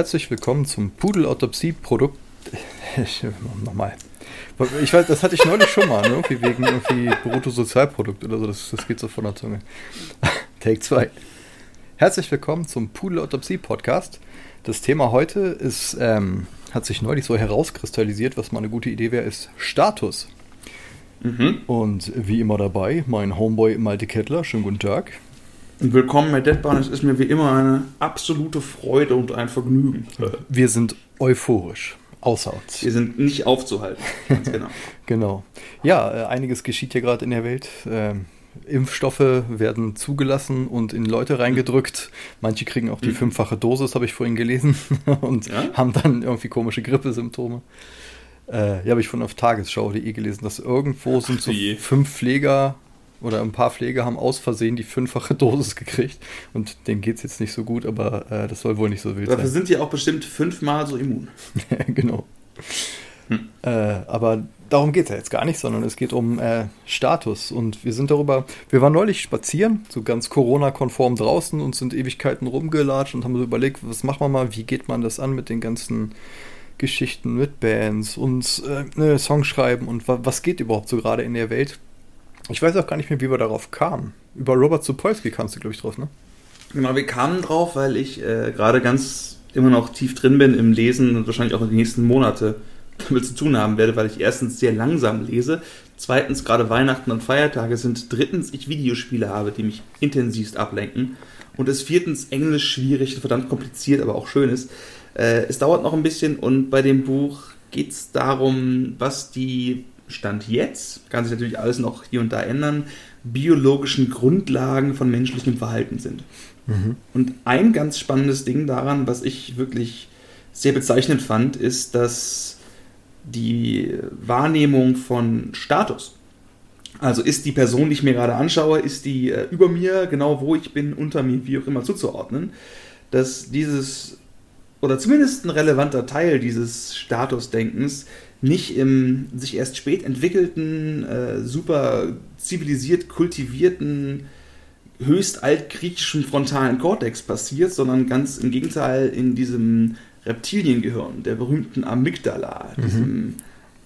Herzlich willkommen zum Pudelautopsie-Produkt. Nochmal. Ich weiß, das hatte ich neulich schon mal, ne? irgendwie wegen irgendwie Bruttosozialprodukt oder so. Das, das geht so von der Zunge. Take 2. Herzlich willkommen zum Pudelautopsie-Podcast. Das Thema heute ist, ähm, hat sich neulich so herauskristallisiert, was mal eine gute Idee wäre, ist Status. Mhm. Und wie immer dabei, mein Homeboy Malte Kettler. Schönen guten Tag. Willkommen bei Deadbahn. Es ist mir wie immer eine absolute Freude und ein Vergnügen. Wir sind euphorisch. Außer uns. Wir sind nicht aufzuhalten. Ganz genau. genau. Ja, äh, einiges geschieht hier gerade in der Welt. Ähm, Impfstoffe werden zugelassen und in Leute reingedrückt. Manche kriegen auch die mhm. fünffache Dosis, habe ich vorhin gelesen, und ja? haben dann irgendwie komische Grippesymptome. Äh, ja, habe ich von auf Tagesschau.de gelesen, dass irgendwo Ach, sind so fünf Pfleger oder ein paar Pfleger haben aus Versehen die fünffache Dosis gekriegt und denen geht es jetzt nicht so gut, aber äh, das soll wohl nicht so wild Dafür sein. Dafür sind die auch bestimmt fünfmal so immun. genau. Hm. Äh, aber darum geht es ja jetzt gar nicht, sondern es geht um äh, Status. Und wir sind darüber, wir waren neulich spazieren, so ganz Corona-konform draußen und sind Ewigkeiten rumgelatscht und haben so überlegt, was machen wir mal, wie geht man das an mit den ganzen Geschichten mit Bands und äh, ne, Songs schreiben und wa was geht überhaupt so gerade in der Welt. Ich weiß auch gar nicht mehr, wie wir darauf kamen. Über Robert Sapolsky kamst du, glaube ich, drauf, ne? Genau, wir kamen drauf, weil ich äh, gerade ganz immer noch tief drin bin im Lesen und wahrscheinlich auch in den nächsten Monate damit zu tun haben werde, weil ich erstens sehr langsam lese, zweitens gerade Weihnachten und Feiertage sind, drittens ich Videospiele habe, die mich intensivst ablenken und es viertens Englisch schwierig, verdammt kompliziert, aber auch schön ist. Äh, es dauert noch ein bisschen und bei dem Buch geht es darum, was die Stand jetzt, kann sich natürlich alles noch hier und da ändern, biologischen Grundlagen von menschlichem Verhalten sind. Mhm. Und ein ganz spannendes Ding daran, was ich wirklich sehr bezeichnend fand, ist, dass die Wahrnehmung von Status, also ist die Person, die ich mir gerade anschaue, ist die äh, über mir, genau wo ich bin, unter mir, wie auch immer zuzuordnen, dass dieses, oder zumindest ein relevanter Teil dieses Statusdenkens nicht im sich erst spät entwickelten, äh, super zivilisiert kultivierten, höchst altgriechischen frontalen Kortex passiert, sondern ganz im Gegenteil in diesem Reptiliengehirn, der berühmten Amygdala, mhm. diesem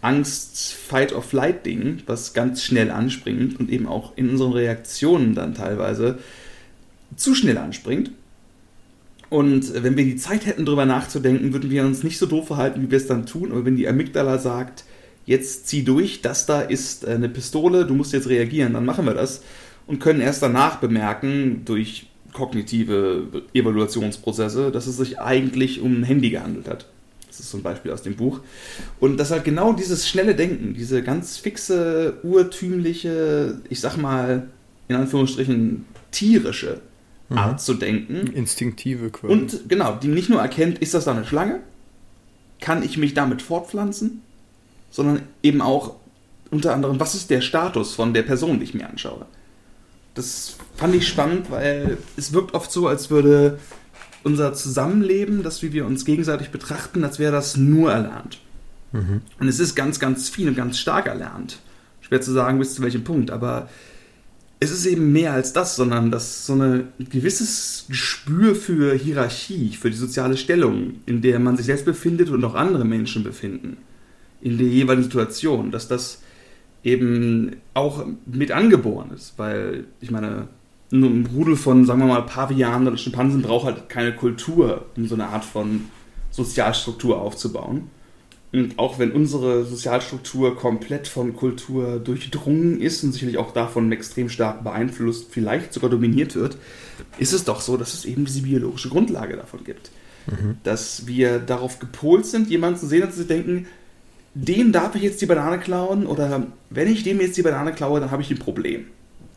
Angst-Fight-of-Flight-Ding, was ganz schnell anspringt und eben auch in unseren Reaktionen dann teilweise zu schnell anspringt. Und wenn wir die Zeit hätten, darüber nachzudenken, würden wir uns nicht so doof verhalten, wie wir es dann tun. Aber wenn die Amygdala sagt, jetzt zieh durch, das da ist eine Pistole, du musst jetzt reagieren, dann machen wir das. Und können erst danach bemerken, durch kognitive Evaluationsprozesse, dass es sich eigentlich um ein Handy gehandelt hat. Das ist so ein Beispiel aus dem Buch. Und das halt genau dieses schnelle Denken, diese ganz fixe, urtümliche, ich sag mal, in Anführungsstrichen, tierische mhm. Art zu denken. Instinktive quasi. Und genau, die nicht nur erkennt, ist das da eine Schlange? Kann ich mich damit fortpflanzen? Sondern eben auch unter anderem, was ist der Status von der Person, die ich mir anschaue? Das fand ich spannend, weil es wirkt oft so, als würde unser Zusammenleben, das wie wir uns gegenseitig betrachten, als wäre das nur erlernt. Mhm. Und es ist ganz, ganz viel und ganz stark erlernt. Schwer zu sagen, bis zu welchem Punkt, aber es ist eben mehr als das, sondern das so ein gewisses Gespür für Hierarchie, für die soziale Stellung, in der man sich selbst befindet und auch andere Menschen befinden, in der jeweiligen Situation, dass das eben auch mit angeboren ist, weil ich meine, ein Rudel von, sagen wir mal, Pavianen oder Schimpansen braucht halt keine Kultur, um so eine Art von Sozialstruktur aufzubauen. Und auch wenn unsere Sozialstruktur komplett von Kultur durchdrungen ist und sicherlich auch davon extrem stark beeinflusst, vielleicht sogar dominiert wird, ist es doch so, dass es eben diese biologische Grundlage davon gibt. Mhm. Dass wir darauf gepolt sind, jemanden zu sehen und zu denken, dem darf ich jetzt die Banane klauen oder wenn ich dem jetzt die Banane klaue, dann habe ich ein Problem.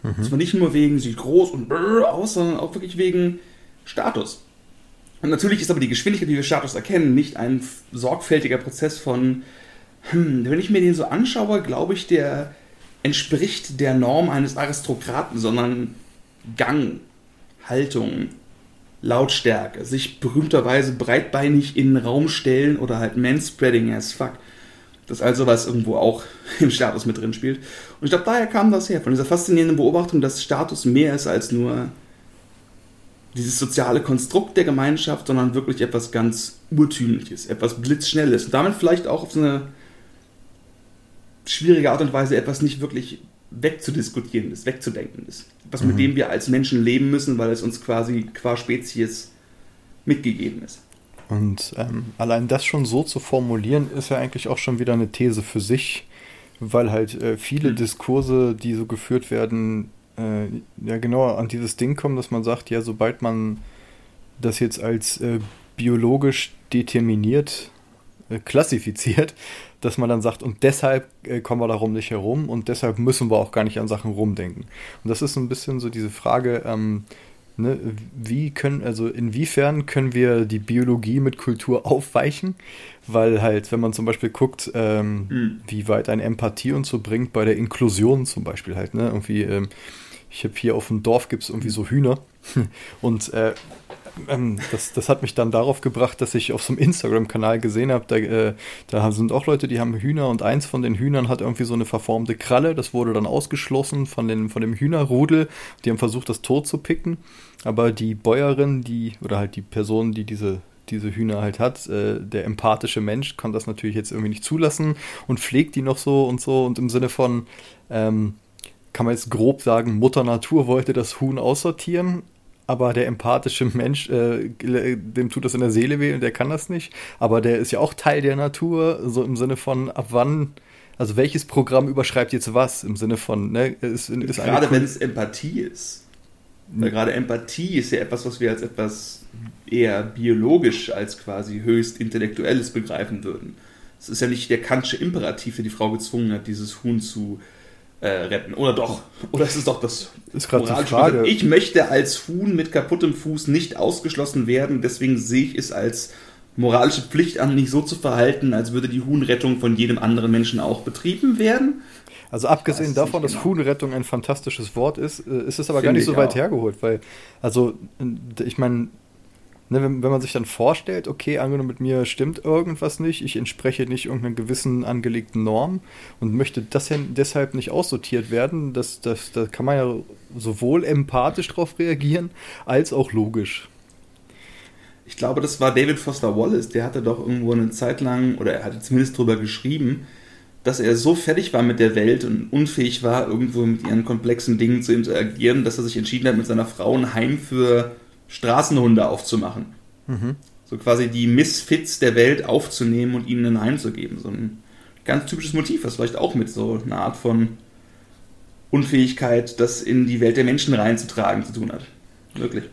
Mhm. Und zwar nicht nur wegen, sieht groß und aus, sondern auch wirklich wegen Status. Und natürlich ist aber die Geschwindigkeit, wie wir Status erkennen, nicht ein sorgfältiger Prozess von, hm, wenn ich mir den so anschaue, glaube ich, der entspricht der Norm eines Aristokraten, sondern Gang, Haltung, Lautstärke, sich berühmterweise breitbeinig in den Raum stellen oder halt manspreading as fuck. Das ist also was irgendwo auch im Status mit drin spielt. Und ich glaube, daher kam das her, von dieser faszinierenden Beobachtung, dass Status mehr ist als nur dieses soziale Konstrukt der Gemeinschaft, sondern wirklich etwas ganz Urtümliches, etwas Blitzschnelles. Und damit vielleicht auch auf so eine schwierige Art und Weise etwas nicht wirklich wegzudiskutieren ist, wegzudenken ist. Was mhm. mit dem wir als Menschen leben müssen, weil es uns quasi qua Spezies mitgegeben ist. Und ähm, allein das schon so zu formulieren, ist ja eigentlich auch schon wieder eine These für sich, weil halt äh, viele mhm. Diskurse, die so geführt werden, äh, ja genau an dieses Ding kommen, dass man sagt, ja, sobald man das jetzt als äh, biologisch determiniert äh, klassifiziert, dass man dann sagt, und deshalb äh, kommen wir darum nicht herum und deshalb müssen wir auch gar nicht an Sachen rumdenken. Und das ist so ein bisschen so diese Frage, ähm, ne, wie können, also inwiefern können wir die Biologie mit Kultur aufweichen? Weil halt, wenn man zum Beispiel guckt, ähm, mhm. wie weit eine Empathie uns so bringt bei der Inklusion zum Beispiel halt, ne, irgendwie, ähm, ich habe hier auf dem Dorf gibt es irgendwie so Hühner und äh, ähm, das, das hat mich dann darauf gebracht, dass ich auf so einem Instagram-Kanal gesehen habe, da, äh, da sind auch Leute, die haben Hühner und eins von den Hühnern hat irgendwie so eine verformte Kralle. Das wurde dann ausgeschlossen von, den, von dem Hühnerrudel. Die haben versucht, das tot zu picken. Aber die Bäuerin, die, oder halt die Person, die diese diese Hühner halt hat. Äh, der empathische Mensch kann das natürlich jetzt irgendwie nicht zulassen und pflegt die noch so und so. Und im Sinne von, ähm, kann man jetzt grob sagen, Mutter Natur wollte das Huhn aussortieren, aber der empathische Mensch, äh, dem tut das in der Seele weh und der kann das nicht. Aber der ist ja auch Teil der Natur, so im Sinne von, ab wann, also welches Programm überschreibt jetzt was? Im Sinne von, ne, ist, ist Gerade wenn es Empathie ist. Weil gerade Empathie ist ja etwas, was wir als etwas eher biologisch als quasi höchst intellektuelles begreifen würden. Es ist ja nicht der kantsche Imperativ, der die Frau gezwungen hat, dieses Huhn zu äh, retten. Oder doch. Oder ist es doch das ist moralische die Frage. Ich möchte als Huhn mit kaputtem Fuß nicht ausgeschlossen werden, deswegen sehe ich es als moralische Pflicht an, nicht so zu verhalten, als würde die Huhnrettung von jedem anderen Menschen auch betrieben werden. Also abgesehen davon, dass genau. Huhnrettung ein fantastisches Wort ist, äh, ist es aber Finde gar nicht so weit auch. hergeholt, weil, also, ich meine, ne, wenn, wenn man sich dann vorstellt, okay, angenommen mit mir stimmt irgendwas nicht, ich entspreche nicht irgendeiner gewissen angelegten Norm und möchte das deshalb nicht aussortiert werden, das, das, da kann man ja sowohl empathisch darauf reagieren, als auch logisch. Ich glaube, das war David Foster Wallace, der hatte doch irgendwo eine Zeit lang, oder er hatte zumindest darüber geschrieben, dass er so fertig war mit der Welt und unfähig war, irgendwo mit ihren komplexen Dingen zu interagieren, dass er sich entschieden hat, mit seiner Frau ein Heim für Straßenhunde aufzumachen. Mhm. So quasi die Misfits der Welt aufzunehmen und ihnen ein Heim zu geben. So ein ganz typisches Motiv, was vielleicht auch mit so einer Art von Unfähigkeit, das in die Welt der Menschen reinzutragen, zu tun hat. Wirklich.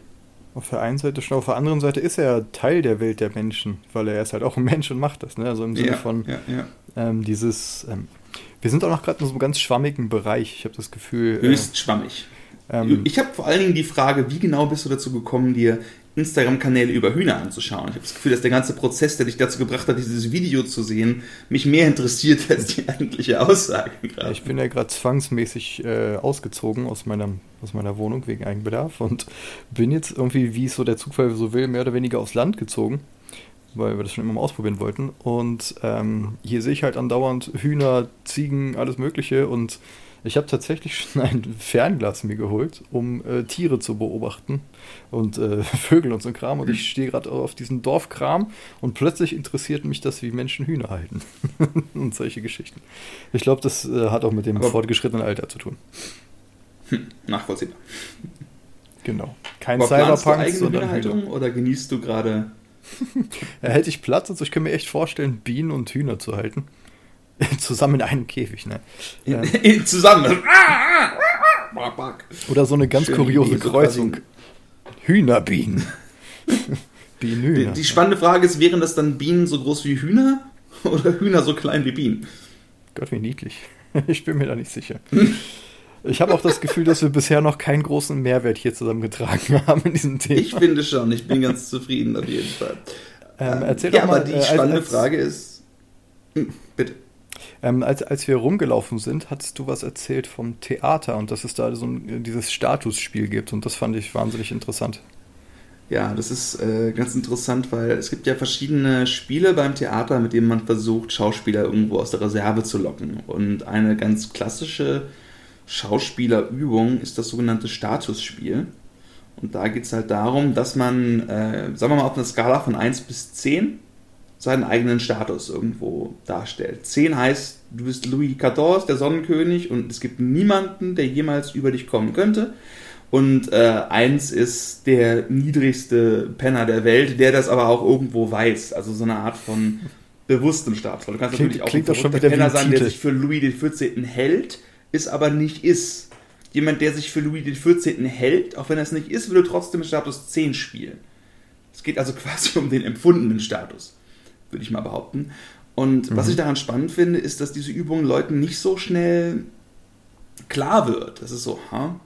Auf der einen Seite schon, auf der anderen Seite ist er Teil der Welt der Menschen, weil er ist halt auch ein Mensch und macht das. Ne? Also im Sinne ja, von ja, ja. Ähm, dieses. Ähm, wir sind auch noch gerade in so einem ganz schwammigen Bereich. Ich habe das Gefühl. Höchst äh, schwammig. Ähm, ich habe vor allen Dingen die Frage, wie genau bist du dazu gekommen, dir Instagram-Kanäle über Hühner anzuschauen? Ich habe das Gefühl, dass der ganze Prozess, der dich dazu gebracht hat, dieses Video zu sehen, mich mehr interessiert als die eigentliche Aussage. Grad. Ich bin ja gerade zwangsmäßig äh, ausgezogen aus meiner, aus meiner Wohnung wegen Eigenbedarf und bin jetzt irgendwie, wie es so der Zufall so will, mehr oder weniger aufs Land gezogen weil wir das schon immer mal ausprobieren wollten. Und ähm, hier sehe ich halt andauernd Hühner, Ziegen, alles Mögliche und ich habe tatsächlich schon ein Fernglas mir geholt, um äh, Tiere zu beobachten und äh, Vögel und so ein Kram. Und ich stehe gerade auf diesem Dorfkram und plötzlich interessiert mich das, wie Menschen Hühner halten und solche Geschichten. Ich glaube, das äh, hat auch mit dem Aber fortgeschrittenen Alter zu tun. Hm, nachvollziehbar. Genau. Kein Aber Cyberpunk, du eigene Hühnerhaltung Hühner. oder genießt du gerade? ja, hätte ich Platz, also ich kann mir echt vorstellen, Bienen und Hühner zu halten. Zusammen in einem Käfig, ne? Ähm, Zusammen. Oder so eine ganz Schön kuriose Kreuzung. Hühnerbienen. Bienenhühner. Die, die spannende Frage ist, wären das dann Bienen so groß wie Hühner oder Hühner so klein wie Bienen? Gott, wie niedlich. Ich bin mir da nicht sicher. Ich habe auch das Gefühl, dass wir bisher noch keinen großen Mehrwert hier zusammengetragen haben in diesem Thema. Ich finde schon, ich bin ganz zufrieden auf jeden Fall. Ähm, erzähl ja, doch mal, aber die äh, spannende als, Frage ist. Hm, bitte. Ähm, als, als wir rumgelaufen sind, hattest du was erzählt vom Theater und dass es da so ein, dieses Statusspiel gibt und das fand ich wahnsinnig interessant. Ja, das ist äh, ganz interessant, weil es gibt ja verschiedene Spiele beim Theater, mit denen man versucht, Schauspieler irgendwo aus der Reserve zu locken. Und eine ganz klassische Schauspielerübung ist das sogenannte Statusspiel. Und da geht es halt darum, dass man, äh, sagen wir mal, auf einer Skala von 1 bis 10 seinen eigenen Status irgendwo darstellt. 10 heißt, du bist Louis XIV, der Sonnenkönig, und es gibt niemanden, der jemals über dich kommen könnte. Und äh, 1 ist der niedrigste Penner der Welt, der das aber auch irgendwo weiß. Also so eine Art von bewusstem Status. Du kannst klingt, natürlich auch klingt ein schon wieder wie Penner ein sein, der sich für Louis XIV. hält, ist aber nicht ist. Jemand, der sich für Louis XIV. hält, auch wenn er es nicht ist, würde trotzdem Status 10 spielen. Es geht also quasi um den empfundenen Status, würde ich mal behaupten. Und was ich daran spannend finde, ist, dass diese Übung Leuten nicht so schnell klar wird. Das ist so, ha?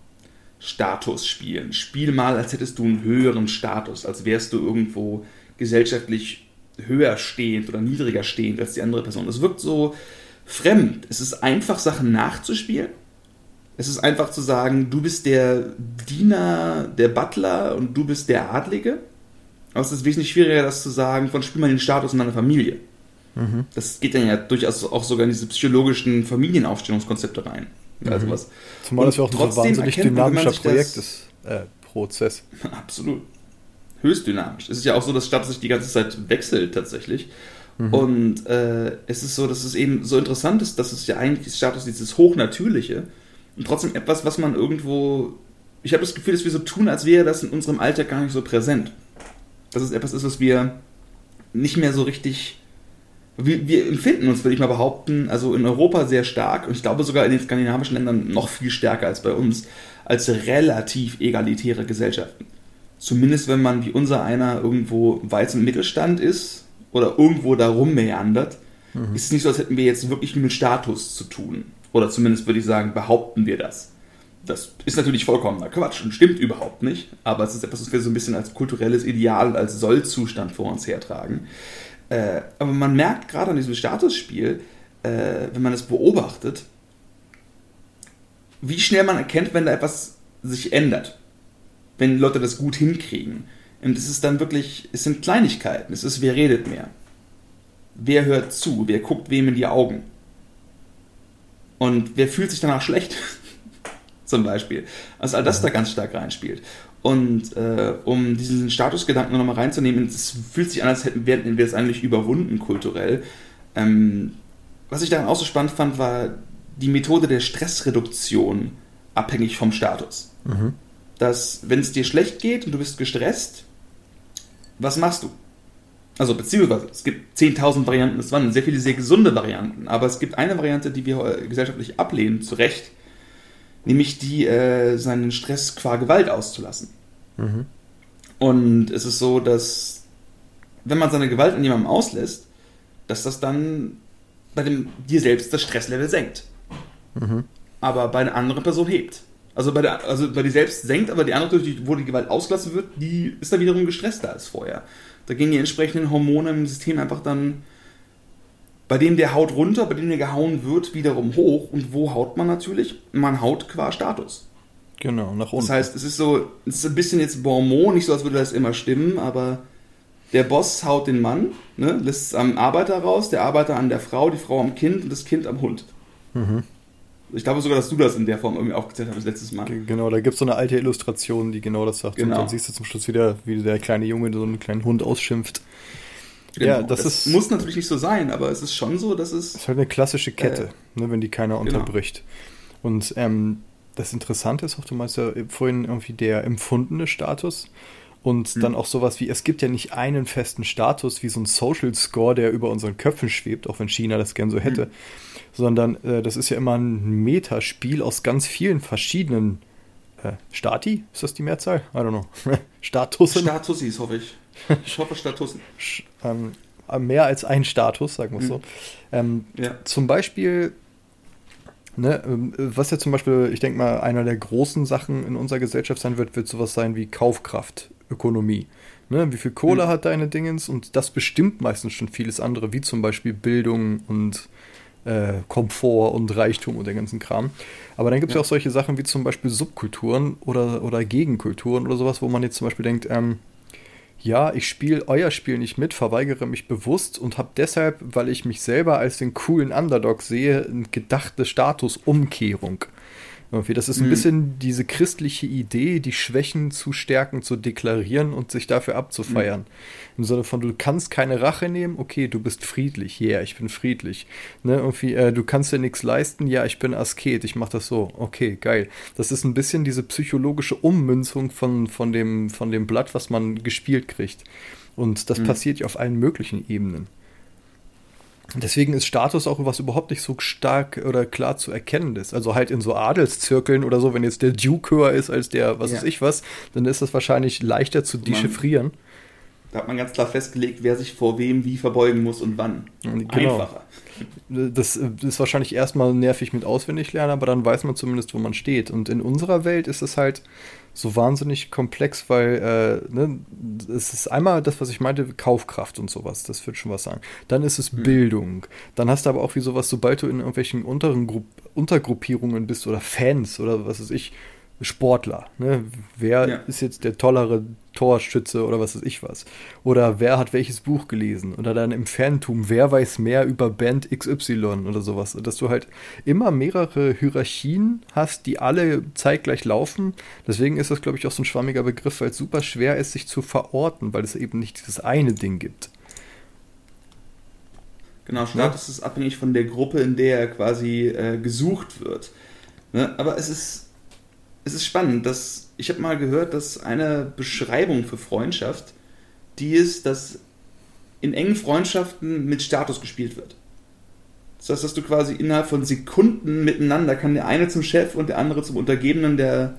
Status spielen. Spiel mal, als hättest du einen höheren Status, als wärst du irgendwo gesellschaftlich höher stehend oder niedriger stehend als die andere Person. Das wirkt so fremd. Es ist einfach, Sachen nachzuspielen. Es ist einfach zu sagen, du bist der Diener, der Butler und du bist der Adlige. Aber es ist wesentlich schwieriger, das zu sagen, von spiel mal den Status in deiner Familie. Das geht dann ja durchaus auch sogar in diese psychologischen Familienaufstellungskonzepte rein. Also was. Zumal das ja auch ein so wahnsinnig dynamischer Projekt ist. Äh, Prozess. Absolut. Höchst dynamisch. Es ist ja auch so, dass Status sich die ganze Zeit wechselt tatsächlich. Mhm. Und äh, es ist so, dass es eben so interessant ist, dass es ja eigentlich Status dieses Hochnatürliche und trotzdem etwas, was man irgendwo. Ich habe das Gefühl, dass wir so tun, als wäre das in unserem Alltag gar nicht so präsent. Dass es etwas ist, was wir nicht mehr so richtig. Wir, wir empfinden uns, würde ich mal behaupten, also in Europa sehr stark und ich glaube sogar in den skandinavischen Ländern noch viel stärker als bei uns, als relativ egalitäre Gesellschaften. Zumindest wenn man wie unser einer irgendwo weit im Mittelstand ist oder irgendwo da rummeandert, ist es nicht so, als hätten wir jetzt wirklich mit Status zu tun. Oder zumindest würde ich sagen, behaupten wir das. Das ist natürlich vollkommener Quatsch und stimmt überhaupt nicht, aber es ist etwas, was wir so ein bisschen als kulturelles Ideal, als Sollzustand vor uns hertragen. Äh, aber man merkt gerade an diesem Statusspiel, äh, wenn man es beobachtet, wie schnell man erkennt, wenn da etwas sich ändert. Wenn Leute das gut hinkriegen. Und es ist dann wirklich, es sind Kleinigkeiten. Es ist, wer redet mehr? Wer hört zu? Wer guckt wem in die Augen? Und wer fühlt sich danach schlecht? Zum Beispiel. Also all das da ganz stark reinspielt. Und äh, um diesen Statusgedanken nochmal reinzunehmen, es fühlt sich an, als hätten wir, wir es eigentlich überwunden kulturell. Ähm, was ich daran auch so spannend fand, war die Methode der Stressreduktion abhängig vom Status. Dass, wenn es dir schlecht geht und du bist gestresst, was machst du? Also, beziehungsweise, es gibt 10.000 Varianten, es waren sehr viele sehr gesunde Varianten, aber es gibt eine Variante, die wir äh, gesellschaftlich ablehnen, zu Recht, nämlich die, äh, seinen Stress qua Gewalt auszulassen. Und es ist so, dass, wenn man seine Gewalt an jemandem auslässt, dass das dann bei dem, dir selbst das Stresslevel senkt. Aber bei einer anderen Person hebt. Also bei, der, also bei dir selbst senkt, aber die andere, die- wo die Gewalt ausgelassen wird, die ist dann wiederum gestresster als vorher. Da gehen die entsprechenden Hormone im System einfach dann bei dem der haut runter, bei dem der gehauen wird, wiederum hoch. Und wo haut man natürlich? Man haut qua Status. Genau, nach unten. Das heißt, es ist so, es ist ein bisschen jetzt Bonmot, nicht so, als würde das immer stimmen, aber der Boss haut den Mann, ne, lässt es am Arbeiter raus, der Arbeiter an der Frau, die Frau am Kind und das Kind am Hund. Ich glaube sogar, dass du das in der Form irgendwie aufgezählt hast letztes Mal. Ge- Genau, da gibt es so eine alte Illustration, die genau das sagt. Und Genau. dann siehst du zum Schluss wieder, wie der kleine Junge so einen kleinen Hund ausschimpft. Ja, das ist- Genau. muss natürlich nicht so sein, aber es ist schon so, dass es. Das ist halt eine klassische Kette, ne, wenn die keiner genau. unterbricht. Und ähm, das Interessante ist auch, du meinst ja vorhin irgendwie der empfundene Status und Hm. dann auch sowas wie, es gibt ja nicht einen festen Status wie so ein Social Score, der über unseren Köpfen schwebt, auch wenn China das gern so hätte, Hm. sondern äh, das ist ja immer ein Metaspiel aus ganz vielen verschiedenen äh, Stati, ist das die Mehrzahl? I don't know. Statusen. Statussis, hoffe ich. Ich hoffe Statussen. Sch- ähm, mehr als ein Status, sagen wir es so. Ähm, Ja. zum Beispiel, ne, ähm, was ja zum Beispiel, ich denke mal, einer der großen Sachen in unserer Gesellschaft sein wird, wird sowas sein wie Kaufkraftökonomie. Ne, wie viel Kohle Mhm. hat deine Dingens und das bestimmt meistens schon vieles andere, wie zum Beispiel Bildung und äh, Komfort und Reichtum und den ganzen Kram. Aber dann gibt es ja. Ja. auch solche Sachen wie zum Beispiel Subkulturen oder, oder Gegenkulturen oder sowas, wo man jetzt zum Beispiel denkt, ähm, ja, ich spiele euer Spiel nicht mit, verweigere mich bewusst und habe deshalb, weil ich mich selber als den coolen Underdog sehe, eine gedachte Statusumkehrung. Irgendwie, das ist ein mhm. bisschen diese christliche Idee, die Schwächen zu stärken, zu deklarieren und sich dafür abzufeiern. Mhm. Im Sinne von, du kannst keine Rache nehmen, okay, du bist friedlich, ja, yeah, ich bin friedlich. Ne, irgendwie, äh, du kannst dir nichts leisten, ja, ich bin Asket, ich mach das so, okay, geil. Das ist ein bisschen diese psychologische Ummünzung von, von, dem, von dem Blatt, was man gespielt kriegt. Und das mhm. passiert ja auf allen möglichen Ebenen. Deswegen ist Status auch was überhaupt nicht so stark oder klar zu erkennen ist. Also halt in so Adelszirkeln oder so, wenn jetzt der Duke höher ist als der, was ja. weiß ich was, dann ist das wahrscheinlich leichter zu dechiffrieren. Da hat man ganz klar festgelegt, wer sich vor wem wie verbeugen muss und wann. Genau. Einfacher. Das ist wahrscheinlich erstmal nervig mit Auswendiglernen, aber dann weiß man zumindest, wo man steht. Und in unserer Welt ist es halt so wahnsinnig komplex, weil äh, ne, es ist einmal das, was ich meinte, Kaufkraft und sowas, das wird schon was sagen. Dann ist es mhm. Bildung. Dann hast du aber auch wie sowas, sobald du in irgendwelchen unteren Gru Untergruppierungen bist oder Fans oder was weiß ich, Sportler. Ne? Wer ja. ist jetzt der tollere Torschütze oder was weiß ich was? Oder wer hat welches Buch gelesen? Oder dann im Fantum, wer weiß mehr über Band XY oder sowas? Dass du halt immer mehrere Hierarchien hast, die alle zeitgleich laufen. Deswegen ist das, glaube ich, auch so ein schwammiger Begriff, weil es super schwer ist, sich zu verorten, weil es eben nicht dieses eine Ding gibt. Genau, Status ja? ist abhängig von der Gruppe, in der er quasi äh, gesucht wird. Ne? Aber es ist es ist spannend, dass ich habe mal gehört, dass eine Beschreibung für Freundschaft, die ist, dass in engen Freundschaften mit Status gespielt wird. Das heißt, dass du quasi innerhalb von Sekunden miteinander kann der eine zum Chef und der andere zum Untergebenen, der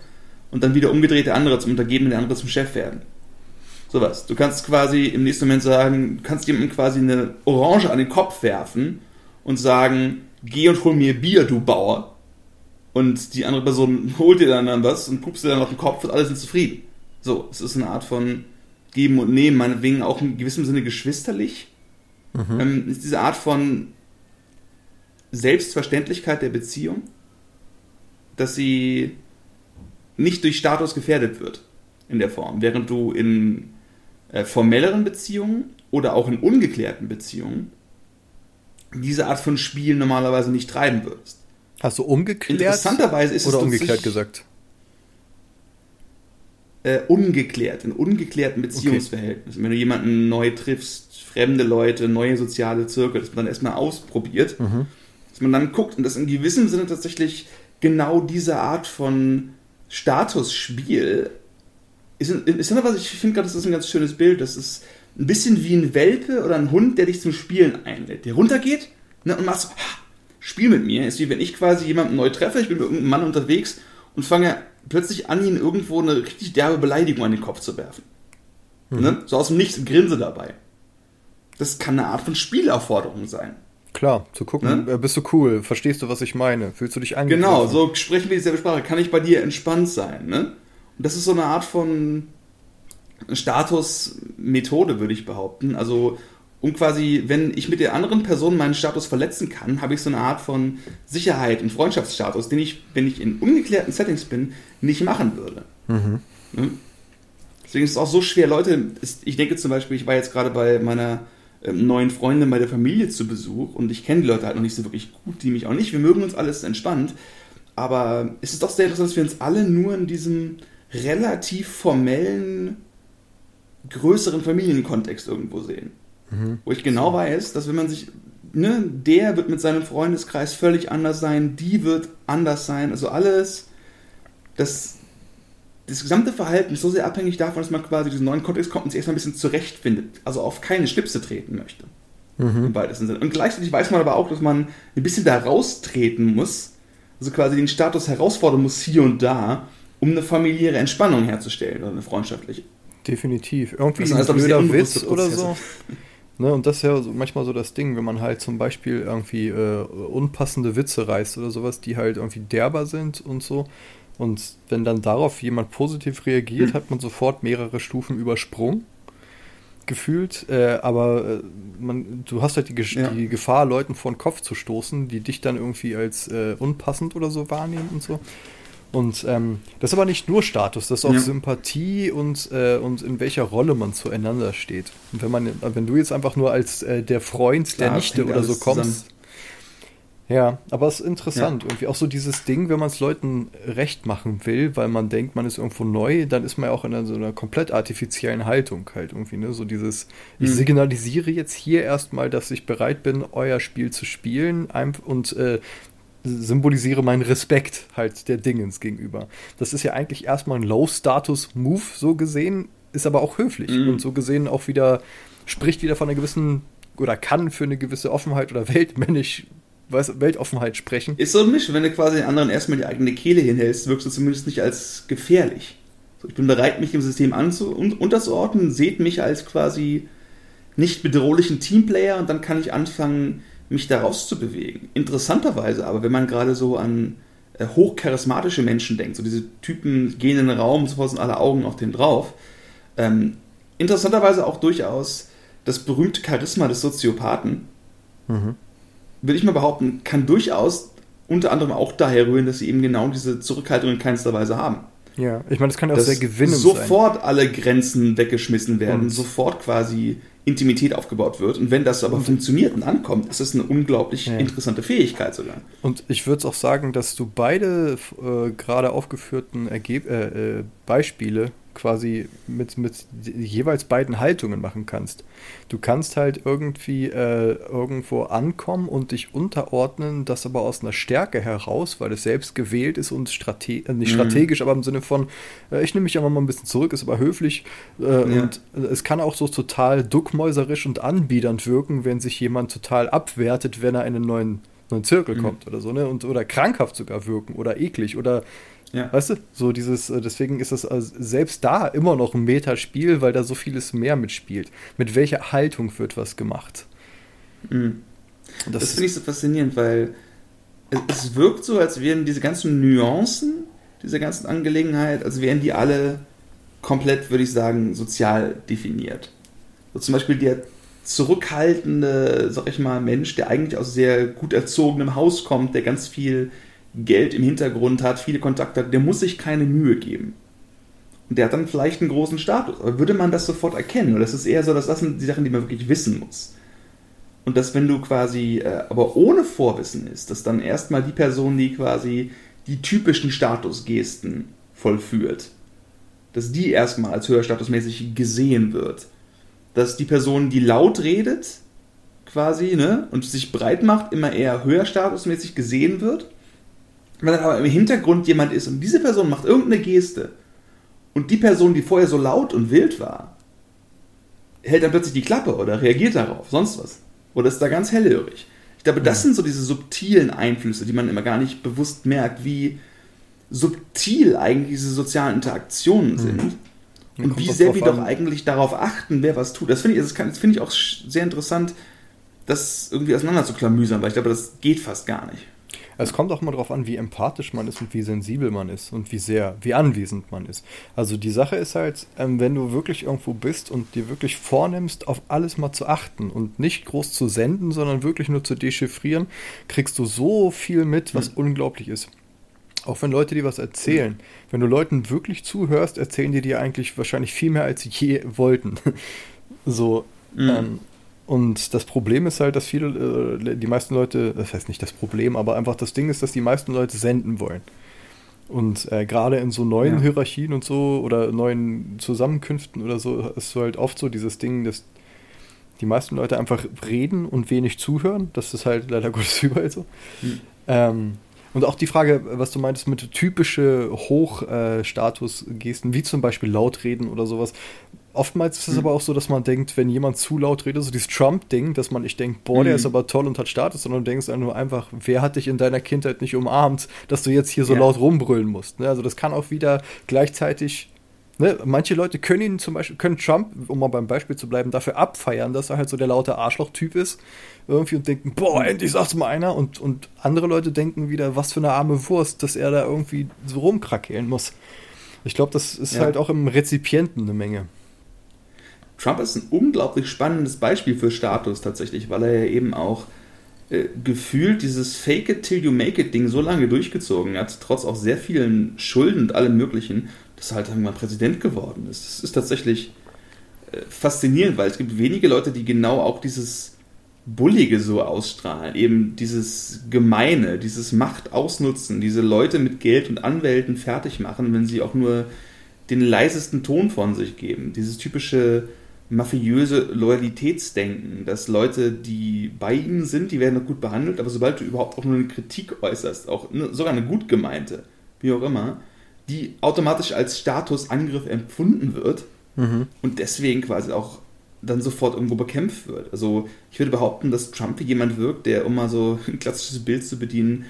und dann wieder umgedreht der andere zum Untergebenen, der andere zum Chef werden. Sowas. Du kannst quasi im nächsten Moment sagen, du kannst jemandem quasi eine Orange an den Kopf werfen und sagen, geh und hol mir Bier, du Bauer und die andere Person holt dir dann, dann was und pupst dir dann auf den Kopf und alle sind zufrieden. So, es ist eine Art von Geben und Nehmen, meinetwegen auch in gewissem Sinne geschwisterlich. Mhm. Ähm, ist diese Art von Selbstverständlichkeit der Beziehung, dass sie nicht durch Status gefährdet wird in der Form, während du in äh, formelleren Beziehungen oder auch in ungeklärten Beziehungen diese Art von Spiel normalerweise nicht treiben würdest. Hast du umgeklärt? Interessanterweise ist oder es umgekehrt gesagt. Äh, ungeklärt, in ungeklärten Beziehungsverhältnissen. Okay. Wenn du jemanden neu triffst, fremde Leute, neue soziale Zirkel, dass man dann erstmal ausprobiert, mhm. dass man dann guckt und das in gewissem Sinne tatsächlich genau diese Art von Statusspiel ist, ist was ich finde gerade, das ist ein ganz schönes Bild. Das ist ein bisschen wie ein Welpe oder ein Hund, der dich zum Spielen einlädt. Der runtergeht ne, und macht so, Spiel mit mir ist wie wenn ich quasi jemanden neu treffe, ich bin mit irgendeinem Mann unterwegs und fange plötzlich an, ihn irgendwo eine richtig derbe Beleidigung an den Kopf zu werfen. Mhm. Ne? So aus dem Nichts, Grinse dabei. Das kann eine Art von Spielaufforderung sein. Klar, zu gucken, ne? Äh, bist du cool, verstehst du, was ich meine, fühlst du dich angegriffen? Genau, so sprechen wir dieselbe Sprache, kann ich bei dir entspannt sein, ne? Und das ist so eine Art von Statusmethode, würde ich behaupten. Also um quasi, wenn ich mit der anderen Person meinen Status verletzen kann, habe ich so eine Art von Sicherheit und Freundschaftsstatus, den ich, wenn ich in ungeklärten Settings bin, nicht machen würde. Mhm. Ne? Deswegen ist es auch so schwer, Leute, ich denke zum Beispiel, ich war jetzt gerade bei meiner ähm, neuen Freundin bei der Familie zu Besuch und ich kenne die Leute halt noch nicht so wirklich gut, die mich auch nicht, wir mögen uns alles entspannt, aber es ist doch sehr interessant, dass wir uns alle nur in diesem relativ formellen, größeren Familienkontext irgendwo sehen. Mhm. Wo ich genau weiß, dass wenn man sich, ne, der wird mit seinem Freundeskreis völlig anders sein, die wird anders sein, also alles, das, das gesamte Verhalten ist so sehr abhängig davon, dass man quasi diesen neuen Kontext kommt und sich erstmal ein bisschen zurechtfindet, also auf keine Schlipse treten möchte. Mhm. Im weitesten Sinne. Und gleichzeitig weiß man aber auch, dass man ein bisschen da raustreten muss, also quasi den Status herausfordern muss hier und da, um eine familiäre Entspannung herzustellen oder eine freundschaftliche. Definitiv. Irgendwie das heißt, ein blöder Witz oder so. Ne, und das ist ja so, manchmal so das Ding, wenn man halt zum Beispiel irgendwie äh, unpassende Witze reißt oder sowas, die halt irgendwie derber sind und so. Und wenn dann darauf jemand positiv reagiert, mhm. hat man sofort mehrere Stufen übersprungen. Gefühlt, äh, aber äh, man, du hast halt die, ja. die, Gefahr, Leuten vor den Kopf zu stoßen, die dich dann irgendwie als äh, unpassend oder so wahrnehmen und so. Und ähm, das ist aber nicht nur Status, das ist auch ja. Sympathie und, äh, und in welcher Rolle man zueinander steht. Und wenn man, wenn du jetzt einfach nur als äh, der Freund Klar, der Nichte oder so kommst, Ja, aber es ist interessant. Ja. Irgendwie auch so dieses Ding, wenn man es Leuten recht machen will, weil man denkt, man ist irgendwo neu, dann ist man ja auch in einer, so einer komplett artifiziellen Haltung halt irgendwie, ne? So dieses, mhm. ich signalisiere jetzt hier erstmal, dass ich bereit bin, euer Spiel zu spielen und äh, symbolisiere meinen Respekt halt der Dingens gegenüber. Das ist ja eigentlich erstmal ein Low-Status-Move, so gesehen, ist aber auch höflich mhm. und so gesehen auch wieder, spricht wieder von einer gewissen oder kann für eine gewisse Offenheit oder weltmännisch Weltoffenheit sprechen. Ist so ein Misch, wenn du quasi den anderen erstmal die eigene Kehle hinhältst, wirkst du zumindest nicht als gefährlich. So, ich bin bereit, mich im System anzu unterzuordnen, seht mich als quasi nicht bedrohlichen Teamplayer und dann kann ich anfangen, mich daraus zu bewegen. Interessanterweise aber, wenn man gerade so an äh, hochcharismatische Menschen denkt, so diese Typen gehen in den Raum, sofort sind alle Augen auf dem drauf, ähm, interessanterweise auch durchaus das berühmte Charisma des Soziopathen. Mhm will ich mal behaupten, kann durchaus unter anderem auch daher rühren, dass sie eben genau diese Zurückhaltung in keinster Weise haben. Ja, ich meine, das kann auch sehr gewinnend sofort sein. alle Grenzen weggeschmissen werden, und sofort quasi Intimität aufgebaut wird. Und wenn das aber funktioniert und ankommt, ist das eine unglaublich ja. interessante Fähigkeit sogar. Und ich würde auch sagen, dass du beide äh, gerade aufgeführten Ergeb äh, äh, Beispiele quasi mit, mit jeweils beiden Haltungen machen kannst. Du kannst halt irgendwie äh, irgendwo ankommen und dich unterordnen, das aber aus einer Stärke heraus, weil es selbst gewählt ist und strate äh, nicht mhm. strategisch, aber im Sinne von, äh, ich nehme mich einfach mal ein bisschen zurück, ist aber höflich. Äh, ja. Und es kann auch so total duckmäuserisch und anbiedernd wirken, wenn sich jemand total abwertet, wenn er in einen neuen neuen Zirkel mhm. kommt oder so, ne? Und, oder krankhaft sogar wirken oder eklig oder ja. Weißt du, so dieses, äh, deswegen ist es äh, selbst da immer noch ein Metaspiel, weil da so vieles mehr mitspielt. Mit welcher Haltung wird was gemacht? Mhm. Das, das finde ich so faszinierend, weil es wirkt so, als wären diese ganzen Nuancen dieser ganzen Angelegenheit, als wären die alle komplett, würde ich sagen, sozial definiert. So zum Beispiel der zurückhaltende, sag ich mal, Mensch, der eigentlich aus sehr gut erzogenem Haus kommt, der ganz viel Geld im Hintergrund hat, viele Kontakte hat, der muss sich keine Mühe geben. Und der hat dann vielleicht einen großen Status. Aber würde man das sofort erkennen? Oder ist eher so, dass das sind die Sachen, die man wirklich wissen muss. Und dass wenn du quasi, äh, aber ohne Vorwissen ist, dass dann erstmal die Person, die quasi die typischen Statusgesten vollführt, dass die erstmal als höherstatusmäßig gesehen wird. Dass die Person, die laut redet, quasi, ne, und sich breit macht, immer eher höherstatusmäßig gesehen wird wenn dann aber im Hintergrund jemand ist und diese Person macht irgendeine Geste und die Person, die vorher so laut und wild war, hält dann plötzlich die Klappe oder reagiert darauf, sonst was. Oder ist da ganz hellhörig. Ich glaube, das sind so diese subtilen Einflüsse, die man immer gar nicht bewusst merkt, wie subtil eigentlich diese sozialen Interaktionen mhm. sind. Mhm. Und wie sehr wir doch eigentlich darauf achten, wer was tut. Das finde ich, das, das find ich auch sehr interessant, das irgendwie auseinander zu klamüsern, weil ich glaube, das geht fast gar nicht. Es kommt auch mal darauf an, wie empathisch man ist und wie sensibel man ist und wie sehr, wie anwesend man ist. Also die Sache ist halt, ähm, wenn du wirklich irgendwo bist und dir wirklich vornimmst, auf alles mal zu achten und nicht groß zu senden, sondern wirklich nur zu dechiffrieren, kriegst du so viel mit, was mhm. unglaublich ist. Auch wenn Leute dir was erzählen. Wenn du Leuten wirklich zuhörst, erzählen die dir eigentlich wahrscheinlich viel mehr, als sie je wollten. so, mhm. ähm, und das Problem ist halt, dass viele, äh, die meisten Leute, das heißt nicht das Problem, aber einfach das Ding ist, dass die meisten Leute senden wollen. Und äh, gerade in so neuen ja. Hierarchien und so oder neuen Zusammenkünften oder so ist halt oft so dieses Ding, dass die meisten Leute einfach reden und wenig zuhören. Das ist halt leider Gottes überall so. Hm. Ähm, und auch die Frage, was du meintest mit typische Hochstatus-Gesten, wie zum Beispiel Lautreden oder sowas, Oftmals ist es mhm. aber auch so, dass man denkt, wenn jemand zu laut redet, so dieses Trump-Ding, dass man nicht denkt, boah, der mhm. ist aber toll und hat Status, sondern du denkst nur einfach, wer hat dich in deiner Kindheit nicht umarmt, dass du jetzt hier so ja. laut rumbrüllen musst. Ne? Also das kann auch wieder gleichzeitig, ne? manche Leute können ihn zum Beispiel, können Trump, um mal beim Beispiel zu bleiben, dafür abfeiern, dass er halt so der laute Arschloch-Typ ist irgendwie und denken, boah, endlich sagt's mal einer und, und andere Leute denken wieder, was für eine arme Wurst, dass er da irgendwie so rumkrakehlen muss. Ich glaube, das ist ja. halt auch im Rezipienten eine Menge. Trump ist ein unglaublich spannendes Beispiel für Status tatsächlich, weil er ja eben auch äh, gefühlt dieses Fake it till you make it Ding so lange durchgezogen hat, trotz auch sehr vielen Schulden und allem Möglichen, dass er halt irgendwann Präsident geworden ist. Das ist tatsächlich äh, faszinierend, weil es gibt wenige Leute, die genau auch dieses Bullige so ausstrahlen, eben dieses Gemeine, dieses Macht ausnutzen, diese Leute mit Geld und Anwälten fertig machen, wenn sie auch nur den leisesten Ton von sich geben. Dieses typische mafiöse Loyalitätsdenken, dass Leute, die bei ihnen sind, die werden gut behandelt, aber sobald du überhaupt auch nur eine Kritik äußerst, auch sogar eine gut gemeinte, wie auch immer, die automatisch als Statusangriff empfunden wird mhm. und deswegen quasi auch dann sofort irgendwo bekämpft wird. Also ich würde behaupten, dass Trump wie jemand wirkt, der, um mal so ein klassisches Bild zu bedienen,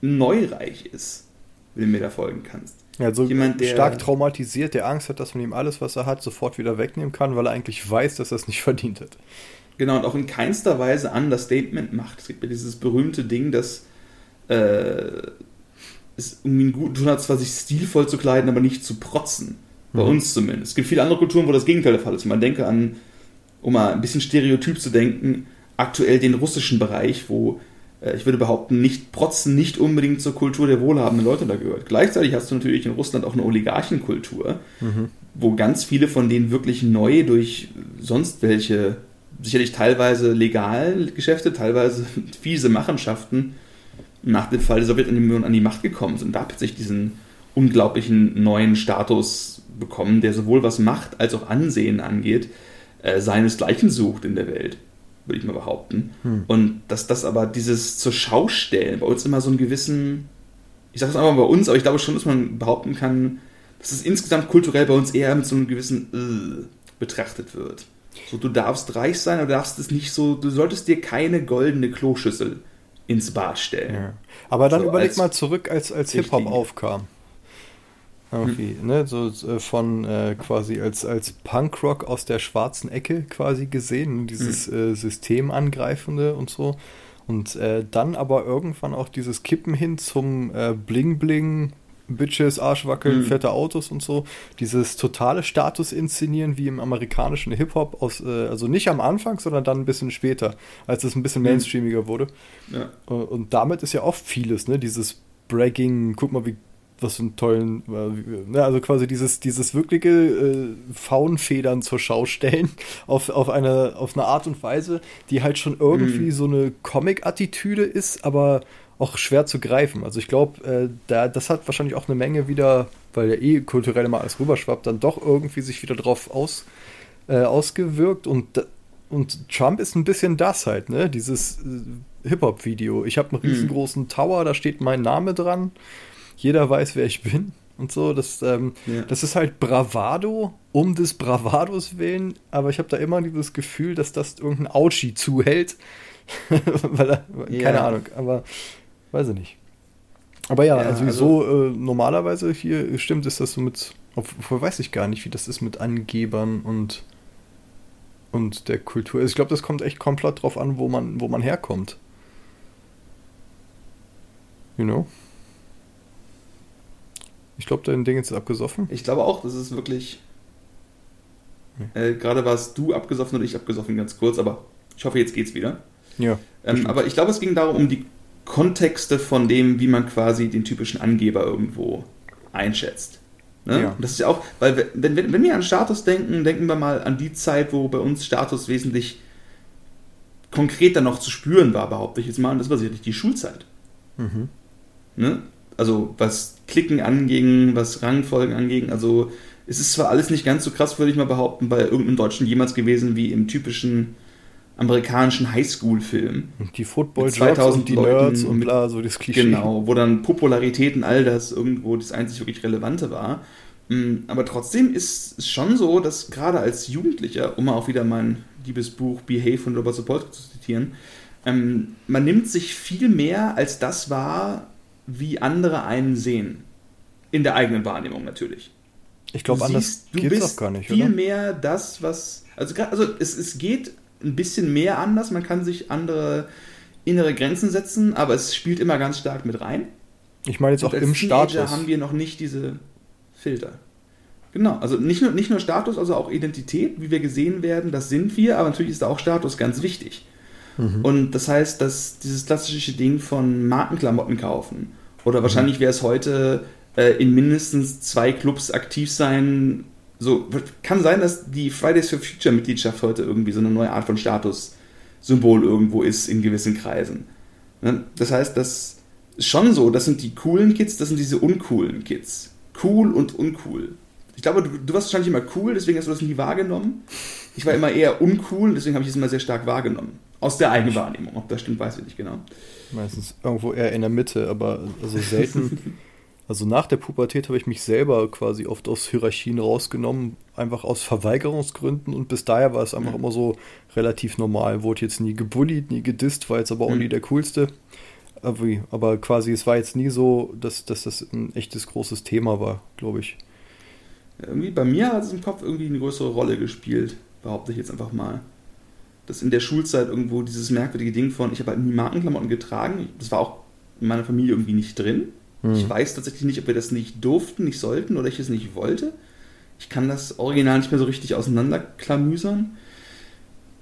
neureich ist, wenn du mir da folgen kannst. Ja, so jemand, der stark traumatisiert, der Angst hat, dass man ihm alles, was er hat, sofort wieder wegnehmen kann, weil er eigentlich weiß, dass er es nicht verdient hat. Genau, und auch in keinster Weise Understatement macht. Es gibt ja dieses berühmte Ding, dass äh, es irgendwie einen guten tun hat, zwar sich stilvoll zu kleiden, aber nicht zu protzen. Bei mhm. uns zumindest. Es gibt viele andere Kulturen, wo das Gegenteil der Fall ist. Man denke an um mal ein bisschen stereotyp zu denken, aktuell den russischen Bereich, wo ich würde behaupten, nicht Protzen nicht unbedingt zur Kultur der wohlhabenden Leute da gehört. Gleichzeitig hast du natürlich in Russland auch eine Oligarchenkultur, mhm. wo ganz viele von denen wirklich neu durch sonst welche, sicherlich teilweise legalen Geschäfte, teilweise fiese Machenschaften nach dem Fall der Sowjetunion an die Macht gekommen sind. Da plötzlich diesen unglaublichen neuen Status bekommen, der sowohl was Macht als auch Ansehen angeht, äh, seinesgleichen sucht in der Welt, würde ich mal behaupten. Hm. Und dass das aber dieses zur Schau stellen bei uns immer so einen gewissen, ich sage es einfach mal bei uns, aber ich glaube schon, dass man behaupten kann, dass es insgesamt kulturell bei uns eher mit so einem gewissen äh, betrachtet wird. So, du darfst reich sein, aber du darfst es nicht so, du solltest dir keine goldene Kloschüssel ins Bad stellen. Ja. Aber dann so überleg mal zurück, als, als Hip-Hop aufkam. Irgendwie, hm. ne, so äh, von äh, quasi als, als Punkrock aus der schwarzen Ecke quasi gesehen, ne, dieses hm. äh, System angreifende und so. Und äh, dann aber irgendwann auch dieses Kippen hin zum äh, Bling Bling, Bitches, Arschwackeln, hm. fette Autos und so. Dieses totale Status inszenieren wie im amerikanischen Hip-Hop, aus, äh, also nicht am Anfang, sondern dann ein bisschen später, als es ein bisschen hm. mainstreamiger wurde. Ja. Und damit ist ja oft vieles, ne, dieses Bragging, guck mal, wie was für einen tollen, äh, ne, also quasi dieses, dieses wirkliche äh, Faunfedern zur Schau stellen auf, auf, eine, auf eine Art und Weise, die halt schon irgendwie mm. so eine Comic-Attitüde ist, aber auch schwer zu greifen. Also ich glaube, äh, da, das hat wahrscheinlich auch eine Menge wieder, weil ja eh kulturell immer alles rüberschwappt, dann doch irgendwie sich wieder drauf aus, äh, ausgewirkt und und Trump ist ein bisschen das halt, ne? Dieses äh, Hip-Hop-Video. Ich habe einen mhm. riesengroßen mm. Tower, da steht mein Name dran jeder weiß, wer ich bin und so. Das, ähm, ja. das ist halt Bravado um des Bravados willen, aber ich habe da immer dieses Gefühl, dass das irgendein Auchi zuhält. Weil er, ja. Keine Ahnung, aber weiß ich nicht. Aber ja, ja also, also so äh, normalerweise hier stimmt, ist das so mit, obwohl weiß ich gar nicht, wie das ist mit Angebern und und der Kultur. Also ich glaube, das kommt echt komplett drauf an, wo man, wo man herkommt. You know? Ich glaube, dein Ding ist abgesoffen. Ich glaube auch, das ist wirklich. Äh, Gerade warst du abgesoffen und ich abgesoffen, ganz kurz, aber ich hoffe, jetzt geht's wieder. Ja. Ähm, aber ich glaube, es ging darum, um die Kontexte von dem, wie man quasi den typischen Angeber irgendwo einschätzt. Ne? Ja. Und das ist ja auch, weil wenn, wenn, wenn wir an Status denken, denken wir mal an die Zeit, wo bei uns Status wesentlich konkreter noch zu spüren war, behaupte ich jetzt mal. Und das war sicherlich die Schulzeit. Mhm. Ne? also was Klicken anging, was Rangfolgen anging, also es ist zwar alles nicht ganz so krass, würde ich mal behaupten, bei irgendeinem Deutschen jemals gewesen wie im typischen amerikanischen Highschool-Film. Die football 2000 die Leuten Nerds und bla, so das Klischee. Genau, wo dann Popularität und all das irgendwo das einzig wirklich Relevante war. Mm, aber trotzdem ist es schon so, dass gerade als Jugendlicher, um mal auch wieder mein liebes Buch Behave von Robert Sapolsky zu zitieren, ähm, man nimmt sich viel mehr als das wahr, wie andere einen sehen. In der eigenen Wahrnehmung natürlich. Ich glaube, anders du geht's bist auch gar nicht, viel oder? mehr das, was. Also, also es, es geht ein bisschen mehr anders. Man kann sich andere innere Grenzen setzen, aber es spielt immer ganz stark mit rein. Ich meine jetzt auch im Teenager Status. haben wir noch nicht diese Filter. Genau, also nicht nur, nicht nur Status, also auch Identität, wie wir gesehen werden, das sind wir, aber natürlich ist da auch Status ganz wichtig. Und das heißt, dass dieses klassische Ding von Markenklamotten kaufen oder wahrscheinlich wäre es heute äh, in mindestens zwei Clubs aktiv sein. So kann sein, dass die Fridays for Future Mitgliedschaft heute irgendwie so eine neue Art von Status Symbol irgendwo ist in gewissen Kreisen. Ne? Das heißt, das ist schon so, das sind die coolen Kids, das sind diese uncoolen Kids. Cool und uncool. Ich glaube, du, du warst wahrscheinlich immer cool, deswegen hast du das nie wahrgenommen. Ich war immer eher uncool, deswegen habe ich es immer sehr stark wahrgenommen. Aus der eigenen Wahrnehmung. Ob das stimmt, weiß ich nicht genau. Meistens irgendwo eher in der Mitte, aber also selten. also nach der Pubertät habe ich mich selber quasi oft aus Hierarchien rausgenommen, einfach aus Verweigerungsgründen und bis daher war es einfach mhm. immer so relativ normal. Wurde jetzt nie gebullied, nie gedisst, war jetzt aber auch mhm. nie der coolste. Aber, quasi, es war jetzt nie so, dass, dass das ein echtes großes Thema war, glaube ich. Irgendwie bei mir hat es im Kopf irgendwie eine größere Rolle gespielt, behaupte ich jetzt einfach mal. Dass in der Schulzeit irgendwo dieses merkwürdige Ding von, ich habe halt nie Markenklamotten getragen, das war auch in meiner Familie irgendwie nicht drin. Hm. Ich weiß tatsächlich nicht, ob wir das nicht durften, nicht sollten oder ich es nicht wollte. Ich kann das Original nicht mehr so richtig auseinanderklamüsern.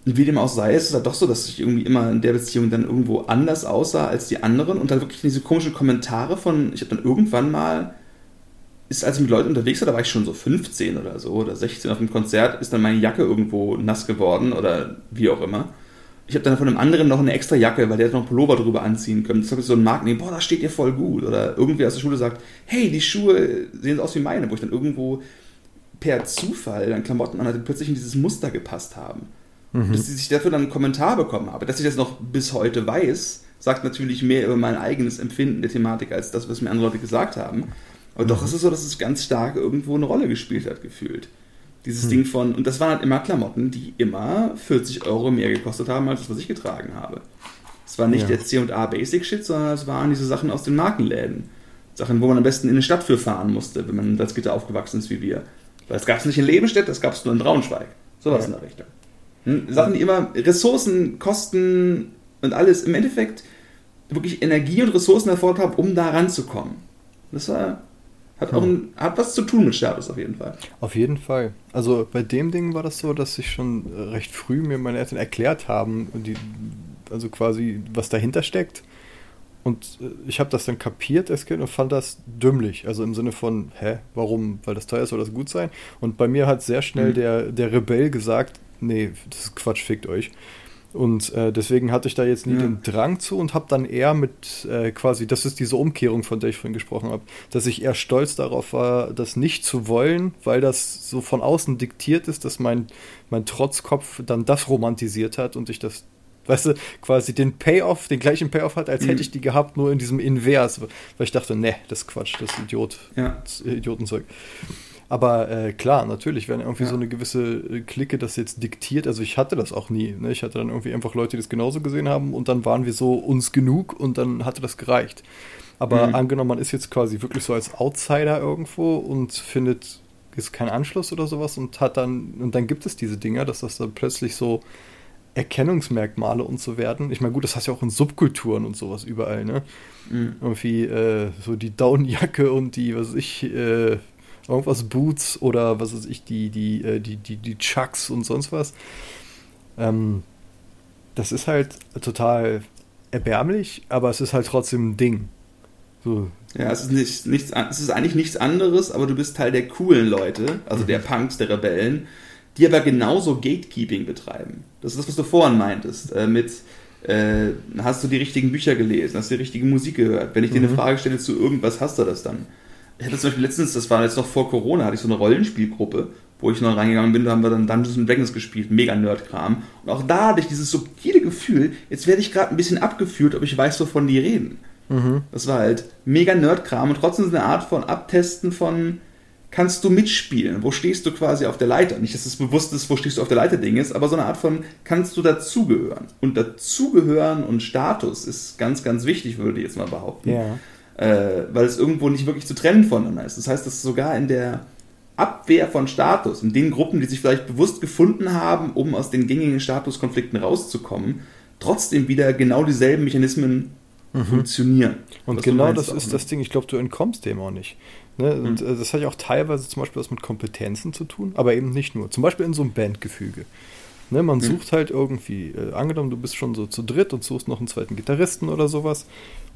Wie dem auch sei, es ist halt doch so, dass ich irgendwie immer in der Beziehung dann irgendwo anders aussah als die anderen und dann wirklich diese komischen Kommentare von, ich habe dann irgendwann mal ist, als ich mit Leuten unterwegs war, da war ich schon so 15 oder so oder 16 auf dem Konzert, ist dann meine Jacke irgendwo nass geworden oder wie auch immer. Ich habe dann von einem anderen noch eine extra Jacke, weil der hat noch einen Pullover drüber anziehen können. Das habe ich so einen Marken, boah, das steht dir voll gut. Oder irgendwie aus der Schule sagt, hey, die Schuhe sehen aus wie meine, wo ich dann irgendwo per Zufall dann Klamotten an hatte, die plötzlich in dieses Muster gepasst haben. Mhm. Dass ich dafür dann einen Kommentar bekommen habe. Dass ich das noch bis heute weiß, sagt natürlich mehr über mein eigenes Empfinden der Thematik als das, was mir andere Leute gesagt haben. Aber doch mhm. ist es so, dass es ganz stark irgendwo eine Rolle gespielt hat, gefühlt. Dieses hm. Ding von, und das waren halt immer Klamotten, die immer 40 Euro mehr gekostet haben, als das, was ich getragen habe. Es war nicht ja. der C&A Basic Shit, sondern es waren diese Sachen aus den Markenläden. Sachen, wo man am besten in eine Stadt für fahren musste, wenn man in Salzgitter aufgewachsen ist wie wir. Weil es gab es nicht in Lebenstedt, das gab es nur in Braunschweig. Sowas ja. in der Richtung. Hm? Sachen, die immer Ressourcen, Kosten und alles im Endeffekt wirklich Energie und Ressourcen erfordert haben, um da ranzukommen. Das war hat, auch ein, hat was zu tun mit Status auf jeden Fall. Auf jeden Fall. Also bei dem Ding war das so, dass ich schon recht früh mir meine Eltern erklärt haben, die, also quasi, was dahinter steckt. Und äh, ich habe das dann kapiert als Kind und fand das dümmlich. Also im Sinne von, hä, warum? Weil das teuer ist, soll das gut sein? Und bei mir hat sehr schnell mhm. der, der Rebell gesagt, nee, das ist Quatsch, fickt euch. Und äh, deswegen hatte ich da jetzt nie ja. den Drang zu und habe dann eher mit äh, quasi, das ist diese Umkehrung, von der ich vorhin gesprochen habe, dass ich eher stolz darauf war, das nicht zu wollen, weil das so von außen diktiert ist, dass mein, mein Trotzkopf dann das romantisiert hat und ich das, weißt du, quasi den Payoff, den gleichen Payoff hat, als mhm. hätte ich die gehabt, nur in diesem Invers, weil ich dachte, ne, das ist Quatsch, das Idiot, ja. das ist Idiotenzeug. Aber äh, klar, natürlich, wenn irgendwie ja. so eine gewisse äh, Clique das jetzt diktiert, also ich hatte das auch nie. Ne? Ich hatte dann irgendwie einfach Leute, die das genauso gesehen haben und dann waren wir so uns genug und dann hatte das gereicht. Aber mhm. angenommen, man ist jetzt quasi wirklich so als Outsider irgendwo und findet jetzt keinen Anschluss oder sowas und hat dann, und dann gibt es diese Dinger, dass das dann plötzlich so Erkennungsmerkmale und so werden. Ich meine, gut, das hast du ja auch in Subkulturen und sowas überall, ne? Mhm. Irgendwie äh, so die Downjacke und die, was weiß ich, äh, irgendwas Boots oder was weiß ich, die, die, äh, die, die, die Chucks und sonst was. Ähm, das ist halt total erbärmlich, aber es ist halt trotzdem ein Ding. So. Ja, es ist, nicht, nichts, es ist eigentlich nichts anderes, aber du bist Teil der coolen Leute, also mhm. der Punks, der Rebellen, die aber genauso Gatekeeping betreiben. Das ist das, was du vorhin meintest, äh, mit äh, hast du die richtigen Bücher gelesen, hast du die richtige Musik gehört. Wenn ich dir eine mhm. Frage stelle zu irgendwas, hast du das dann? Ich hatte zum Beispiel letztens, das war jetzt noch vor Corona, hatte ich so eine Rollenspielgruppe, wo ich noch reingegangen bin, da haben wir dann Dungeons and Dragons gespielt, mega Nerd-Kram. Und auch da hatte ich dieses subtile Gefühl, jetzt werde ich gerade ein bisschen abgeführt, ob ich weiß, wovon die reden. Mhm. Das war halt mega Nerd-Kram und trotzdem eine Art von Abtesten von, kannst du mitspielen? Wo stehst du quasi auf der Leiter? Nicht, dass es bewusst ist, wo stehst du auf der Leiter Ding ist, aber so eine Art von, kannst du dazugehören? Und dazugehören und Status ist ganz, ganz wichtig, würde ich jetzt mal behaupten. Ja äh, weil es irgendwo nicht wirklich zu trennen voneinander ist. Das heißt, dass sogar in der Abwehr von Status, in den Gruppen, die sich vielleicht bewusst gefunden haben, um aus den gängigen Statuskonflikten rauszukommen, trotzdem wieder genau dieselben Mechanismen mhm. funktionieren. Und genau das ist das Ding, ich glaube, du entkommst dem auch nicht. Ne? Mhm. Und äh, das hat ja auch teilweise zum Beispiel was mit Kompetenzen zu tun, aber eben nicht nur. Zum Beispiel in so einem Bandgefüge. Ne, man mhm. sucht halt irgendwie, äh, angenommen, du bist schon so zu dritt und suchst noch einen zweiten Gitarristen oder sowas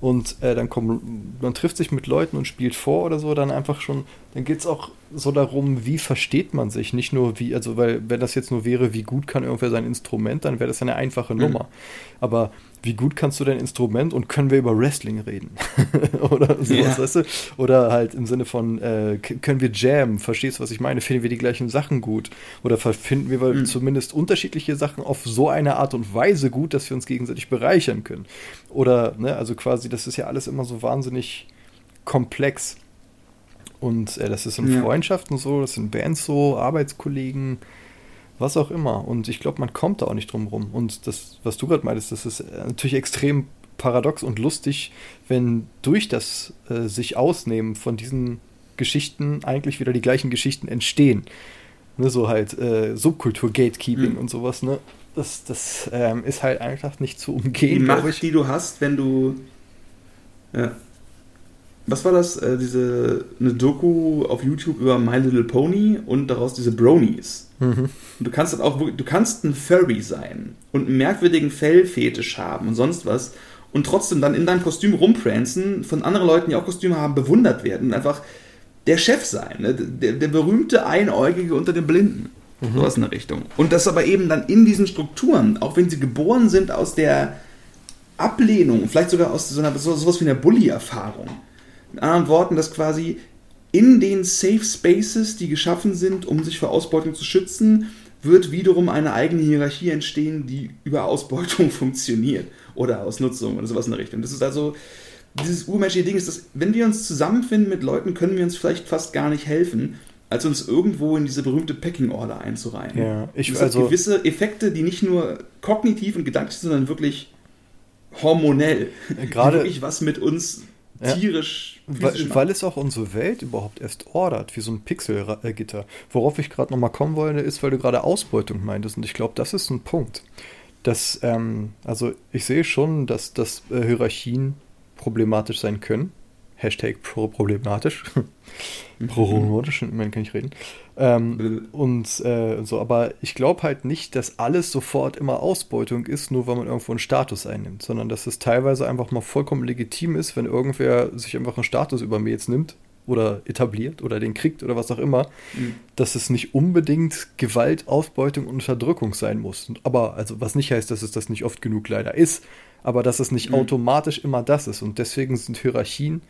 und äh, dann kommt, man trifft sich mit Leuten und spielt vor oder so, dann einfach schon, dann geht es auch so darum, wie versteht man sich, nicht nur wie, also weil wenn das jetzt nur wäre, wie gut kann irgendwer sein Instrument, dann wäre das eine einfache mhm. Nummer. Aber wie gut kannst du dein Instrument und können wir über Wrestling reden? Oder sowas, ja. weißt du? Oder halt im Sinne von, äh, können wir jammen? Verstehst du, was ich meine? Finden wir die gleichen Sachen gut? Oder finden wir mhm. zumindest unterschiedliche Sachen auf so eine Art und Weise gut, dass wir uns gegenseitig bereichern können? Oder, ne, also quasi, das ist ja alles immer so wahnsinnig komplex. Und äh, das ist in ja. Freundschaften so, das sind Bands so, Arbeitskollegen, was auch immer. Und ich glaube, man kommt da auch nicht drum rum. Und das, was du gerade meintest, das ist äh, natürlich extrem paradox und lustig, wenn durch das äh, sich ausnehmen von diesen Geschichten eigentlich wieder die gleichen Geschichten entstehen. Ne, so halt äh, Subkultur-Gatekeeping mhm. und sowas, ne? Das, das ähm, ist halt einfach nicht zu umgehen. Die Macht, die du hast, wenn du. Ja was war das? Äh, diese eine Doku auf YouTube über My Little Pony und daraus diese Bronies. Mhm. du kannst auch, du kannst ein Furry sein und einen merkwürdigen Fellfetisch haben und sonst was und trotzdem dann in deinem Kostüm rumprancen, von anderen Leuten, die auch Kostüme haben, bewundert werden und einfach der Chef sein, ne? der, der berühmte Einäugige unter den Blinden. Mhm. Sowas in der Richtung. Und das aber eben dann in diesen Strukturen, auch wenn sie geboren sind aus der Ablehnung, vielleicht sogar aus so einer, so, sowas wie einer Bully-Erfahrung mit anderen Worten, dass quasi in den Safe Spaces, die geschaffen sind, um sich vor Ausbeutung zu schützen, wird wiederum eine eigene Hierarchie entstehen, die über Ausbeutung funktioniert oder Ausnutzung oder sowas in der Richtung. Das ist also dieses urmenschliche Ding, ist, dass wenn wir uns zusammenfinden mit Leuten, können wir uns vielleicht fast gar nicht helfen, als uns irgendwo in diese berühmte Packing Order einzureihen. Ja, ich das also gewisse Effekte, die nicht nur kognitiv und gedanklich sind, sondern wirklich hormonell, gerade wirklich was mit uns tierisch weil, weil, es auch unsere Welt überhaupt erst ordert, wie so ein Pixelgitter. Worauf ich gerade nochmal kommen wollte, ist, weil du gerade Ausbeutung meintest. Und ich glaube, das ist ein Punkt. Dass, ähm, also ich sehe schon, dass, dass äh, Hierarchien problematisch sein können. Hashtag problematisch. problematisch, man kann ich reden. Ähm, und äh, so, aber ich glaube halt nicht, dass alles sofort immer Ausbeutung ist, nur weil man irgendwo einen Status einnimmt, sondern dass es teilweise einfach mal vollkommen legitim ist, wenn irgendwer sich einfach einen Status über mir jetzt nimmt oder etabliert oder den kriegt oder was auch immer, mhm. dass es nicht unbedingt Gewalt, Ausbeutung und Unterdrückung sein muss. Aber also was nicht heißt, dass es das nicht oft genug leider ist, aber dass es nicht mhm. automatisch immer das ist. Und deswegen sind Hierarchien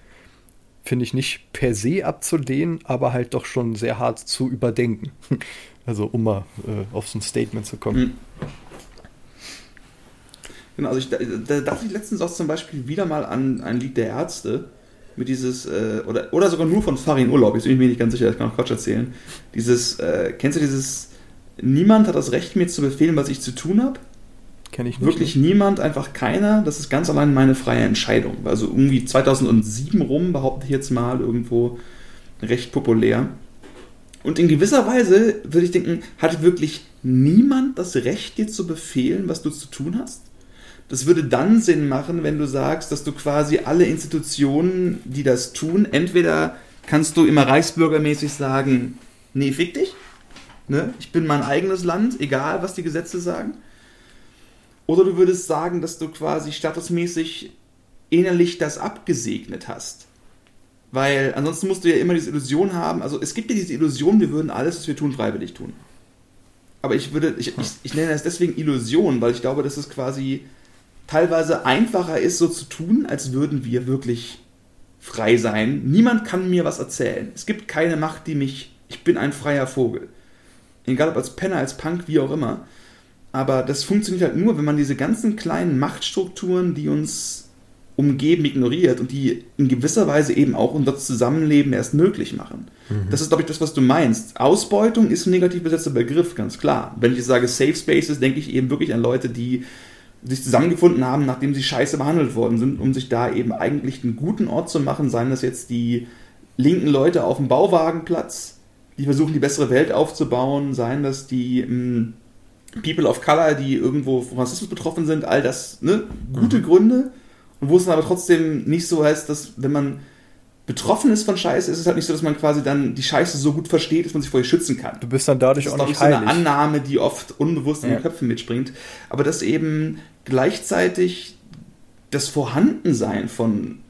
finde ich nicht per se abzulehnen, aber halt doch schon sehr hart zu überdenken. Also um mal äh, auf so ein Statement zu kommen. Mhm. Genau, also ich, da, da dachte ich letztens auch zum Beispiel wieder mal an ein Lied der Ärzte mit dieses, äh, oder, oder sogar nur von Farin Urlaub, jetzt bin ich mir nicht ganz sicher, ich kann auch Quatsch erzählen. Dieses, äh, kennst du dieses, niemand hat das Recht mir zu befehlen, was ich zu tun habe? Kenne ich nicht. Wirklich nicht. niemand, einfach keiner. Das ist ganz allein meine freie Entscheidung. Also irgendwie 2007 rum, behaupte ich jetzt mal, irgendwo recht populär. Und in gewisser Weise würde ich denken, hat wirklich niemand das Recht, dir zu befehlen, was du zu tun hast? Das würde dann Sinn machen, wenn du sagst, dass du quasi alle Institutionen, die das tun, entweder kannst du immer reichsbürgermäßig sagen, nee, fick dich, ne? ich bin mein eigenes Land, egal was die Gesetze sagen. Oder du würdest sagen, dass du quasi statusmäßig innerlich das abgesegnet hast. Weil ansonsten musst du ja immer diese Illusion haben, also es gibt ja diese Illusion, wir würden alles, was wir tun, freiwillig tun. Aber ich würde, ich, ich, ich nenne es deswegen Illusion, weil ich glaube, dass es quasi teilweise einfacher ist, so zu tun, als würden wir wirklich frei sein. Niemand kann mir was erzählen. Es gibt keine Macht, die mich, ich bin ein freier Vogel. Egal ob als Penner, als Punk, wie auch immer. Aber das funktioniert halt nur, wenn man diese ganzen kleinen Machtstrukturen, die uns umgeben, ignoriert und die in gewisser Weise eben auch unser Zusammenleben erst möglich machen. Mhm. Das ist, glaube ich, das, was du meinst. Ausbeutung ist ein negativ besetzter Begriff, ganz klar. Wenn ich sage Safe Spaces, denke ich eben wirklich an Leute, die sich zusammengefunden haben, nachdem sie scheiße behandelt worden sind, um sich da eben eigentlich einen guten Ort zu machen, seien das jetzt die linken Leute auf dem Bauwagenplatz, die versuchen, die bessere Welt aufzubauen, seien das die hm, People of Color, die irgendwo von Rassismus betroffen sind, all das, ne? Gute mhm. Gründe. Und wo es dann aber trotzdem nicht so heißt, dass wenn man betroffen ist von Scheiße, ist es halt nicht so, dass man quasi dann die Scheiße so gut versteht, dass man sich vor ihr schützen kann. Du bist dann dadurch das ist, auch nicht so eine Annahme, die oft unbewusst in den Köpfen mitspringt. Aber dass eben gleichzeitig das Vorhandensein von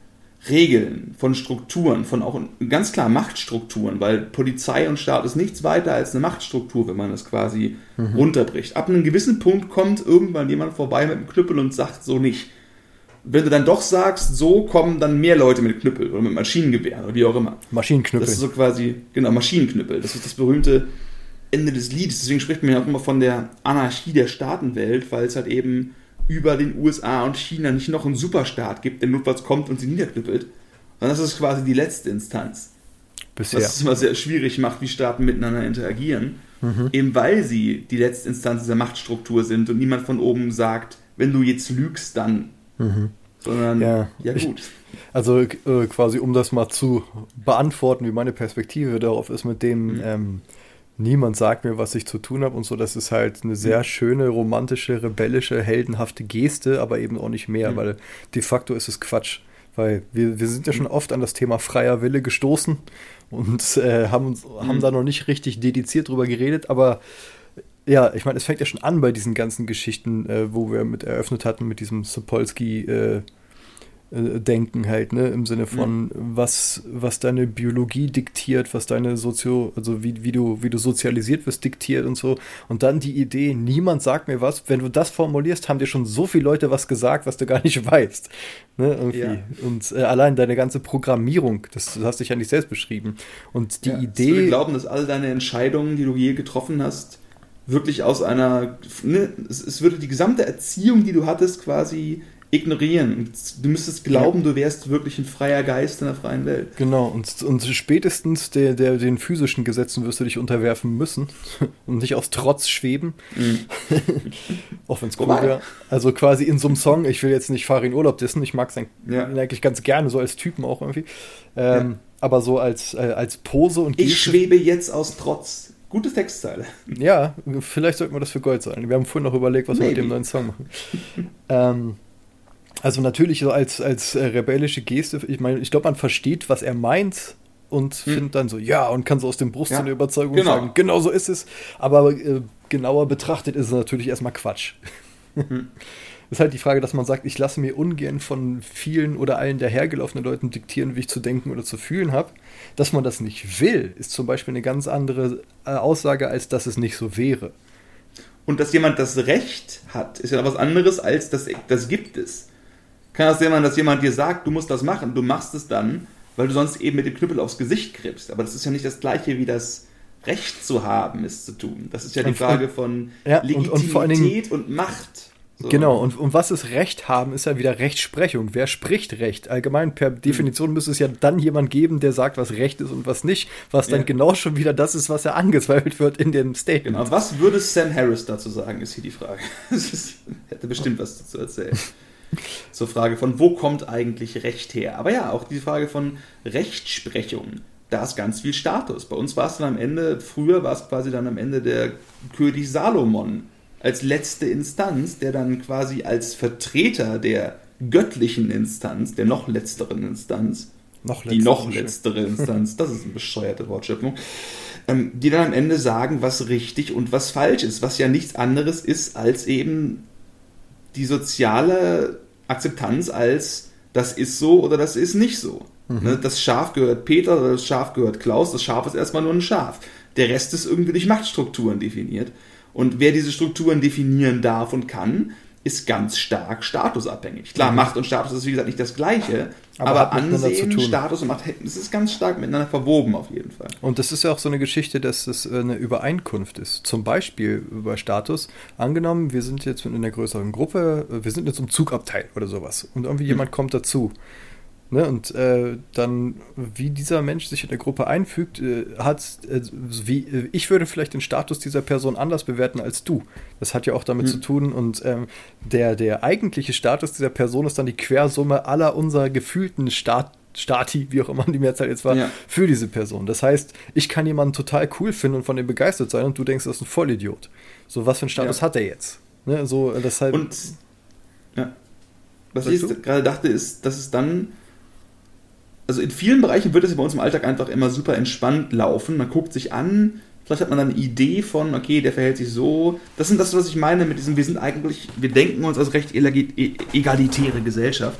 Regeln, von Strukturen, von auch ganz klar Machtstrukturen, weil Polizei und Staat ist nichts weiter als eine Machtstruktur, wenn man es quasi mhm. runterbricht. Ab einem gewissen Punkt kommt irgendwann jemand vorbei mit einem Knüppel und sagt so nicht. Wenn du dann doch sagst, so kommen dann mehr Leute mit Knüppel oder mit Maschinengewehr oder wie auch immer. Maschinenknüppel. Das ist so quasi, genau, Maschinenknüppel. Das ist das berühmte Ende des Liedes. Deswegen spricht man ja auch immer von der Anarchie der Staatenwelt, weil es halt eben über den USA und China nicht noch einen Superstaat gibt, der notfalls kommt und sie niederknüppelt, sondern das ist quasi die letzte Instanz. Bisher. Was es immer sehr schwierig macht, wie Staaten miteinander interagieren, mhm. eben weil sie die letzte Instanz dieser Machtstruktur sind und niemand von oben sagt, wenn du jetzt lügst, dann. Mhm. Sondern, ja, ja gut. Ich, also äh, quasi, um das mal zu beantworten, wie meine Perspektive darauf ist, mit dem, mhm. ähm, niemand sagt mir, was ich zu tun habe und so. Das ist halt eine sehr mhm. schöne, romantische, rebellische, heldenhafte Geste, aber eben auch nicht mehr, mhm. weil de facto ist es Quatsch. Weil wir, wir sind ja schon mhm. oft an das Thema freier Wille gestoßen und äh, haben, haben mhm. da noch nicht richtig dediziert drüber geredet, aber ja, ich meine, es fängt ja schon an bei diesen ganzen Geschichten, äh, wo wir mit eröffnet hatten, mit diesem Sapolsky- äh, äh, denken halt, ne? Im Sinne von, ja. was, was deine Biologie diktiert, was deine Sozio, also wie, wie du, wie du sozialisiert wirst, diktiert und so. Und dann die Idee, niemand sagt mir was. Wenn du das formulierst, haben dir schon so viele Leute was gesagt, was du gar nicht weißt. Ne? Irgendwie. Ja. Und äh, allein deine ganze Programmierung, das, das hast du ja nicht selbst beschrieben. Und die ja, Idee. Ich glauben, dass all deine Entscheidungen, die du je getroffen hast, wirklich aus einer, ne, es, es würde die gesamte Erziehung, die du hattest, quasi ignorieren. Du müsstest glauben, du wärst wirklich ein freier Geist in der freien Welt. Genau, und, und spätestens der, der, den physischen Gesetzen wirst du dich unterwerfen müssen und nicht aus Trotz schweben. Mhm. Auch wenn es cool wäre. Also quasi in so einem Song, ich will jetzt nicht Farin Urlaub dissen, ich mag es ja. eigentlich ganz gerne, so als Typen auch irgendwie. Ähm, ja. Aber so als, äh, als Pose und Ich schwebe jetzt aus Trotz. Gute Textzeile. Ja, vielleicht sollten wir das für Gold sein. Wir haben vorhin noch überlegt, was Maybe. wir mit dem neuen Song machen. ähm, also natürlich so als, als äh, rebellische Geste, ich meine, ich glaube, man versteht, was er meint und hm. findet dann so, ja, und kann so aus dem Brust ja, eine Überzeugung genau. sagen, genau so ist es. Aber äh, genauer betrachtet ist es natürlich erstmal Quatsch. Hm. ist halt die Frage, dass man sagt, ich lasse mir ungern von vielen oder allen dahergelaufenen Leuten diktieren, wie ich zu denken oder zu fühlen habe. Dass man das nicht will, ist zum Beispiel eine ganz andere äh, Aussage, als dass es nicht so wäre. Und dass jemand das Recht hat, ist ja was anderes, als dass das gibt es kann das sein, dass jemand dir sagt, du musst das machen, du machst es dann, weil du sonst eben mit dem Knüppel aufs Gesicht kriegst. Aber das ist ja nicht das gleiche wie das Recht zu haben, es zu tun. Das ist ja die Frage von ja, Legitimität und, und, und Macht. So. Genau, und, und was ist Recht haben, ist ja wieder Rechtsprechung. Wer spricht Recht? Allgemein per hm. Definition müsste es ja dann jemand geben, der sagt, was Recht ist und was nicht, was dann ja. genau schon wieder das ist, was ja angezweifelt wird in dem Statement. Genau, was würde Sam Harris dazu sagen, ist hier die Frage. Hätte bestimmt was dazu erzählen. zur Frage von, wo kommt eigentlich Recht her? Aber ja, auch die Frage von Rechtsprechung. Da ist ganz viel Status. Bei uns war es dann am Ende, früher war es quasi dann am Ende der König Salomon als letzte Instanz, der dann quasi als Vertreter der göttlichen Instanz, der noch letzteren Instanz, noch die noch letztere Instanz, das ist eine bescheuerte Wortschöpfung, ähm, die dann am Ende sagen, was richtig und was falsch ist, was ja nichts anderes ist als eben die soziale Akzeptanz als das ist so oder das ist nicht so. Mhm. Ne, das Schaf gehört Peter oder das Schaf gehört Klaus. Das Schaf ist erstmal nur ein Schaf. Der Rest ist irgendwie durch Machtstrukturen definiert. Und wer diese Strukturen definieren darf und kann, ist ganz stark statusabhängig. Klar, mhm. Macht und Status ist wie gesagt nicht das Gleiche, aber, aber Ansehen, Status und Macht, das ist ganz stark miteinander verwoben auf jeden Fall. Und das ist ja auch so eine Geschichte, dass das äh, eine Übereinkunft ist. Zum Beispiel über Status. Angenommen, wir sind jetzt in einer größeren Gruppe, wir sind jetzt im Zugabteil oder sowas und irgendwie mhm. jemand kommt dazu. Ne, und äh, dann, wie dieser Mensch sich in der Gruppe einfügt, äh, hat, äh, wie, äh, ich würde vielleicht den Status dieser Person anders bewerten als du. Das hat ja auch damit mhm. zu tun. Und ähm, der, der eigentliche Status dieser Person ist dann die Quersumme aller unserer gefühlten Stat Stati, wie auch immer die Mehrzahl jetzt war, ja. für diese Person. Das heißt, ich kann jemanden total cool finden und von dem begeistert sein und du denkst, das ist ein Vollidiot. So, was für einen Status ja. hat er jetzt? Ne, so, das halt, und ja. Was ich gerade dachte, ist, dass es dann also in vielen Bereichen wird es bei uns im Alltag einfach immer super entspannt laufen. Man guckt sich an, vielleicht hat man dann eine Idee von, okay, der verhält sich so. Das sind das, was ich meine mit diesem, wir sind eigentlich, wir denken uns als recht egalitäre Gesellschaft.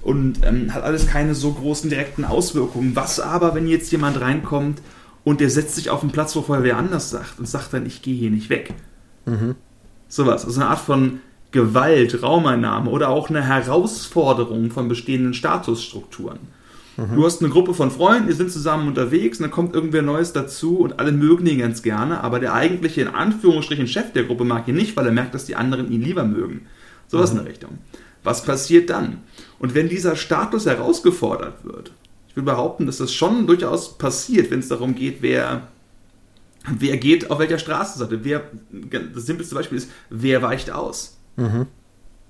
und ähm, hat alles keine so großen direkten Auswirkungen. Was aber, wenn jetzt jemand reinkommt und der setzt sich auf einen Platz, wo vorher wer anders sagt und sagt dann, ich gehe hier nicht weg. Mhm. Sowas. Also eine Art von Gewalt, Raumeinnahme oder auch eine Herausforderung von bestehenden Statusstrukturen. Mhm. Du hast eine Gruppe von Freunden, die sind zusammen unterwegs und dann kommt irgendwer Neues dazu und alle mögen ihn ganz gerne, aber der eigentliche, in Anführungsstrichen, Chef der Gruppe mag ihn nicht, weil er merkt, dass die anderen ihn lieber mögen. Sowas mhm. in der Richtung. Was passiert dann? Und wenn dieser Status herausgefordert wird, ich will behaupten, dass das schon durchaus passiert, wenn es darum geht, wer, wer geht auf welcher Straßenseite. Wer, das simpelste Beispiel ist, wer weicht aus? Mhm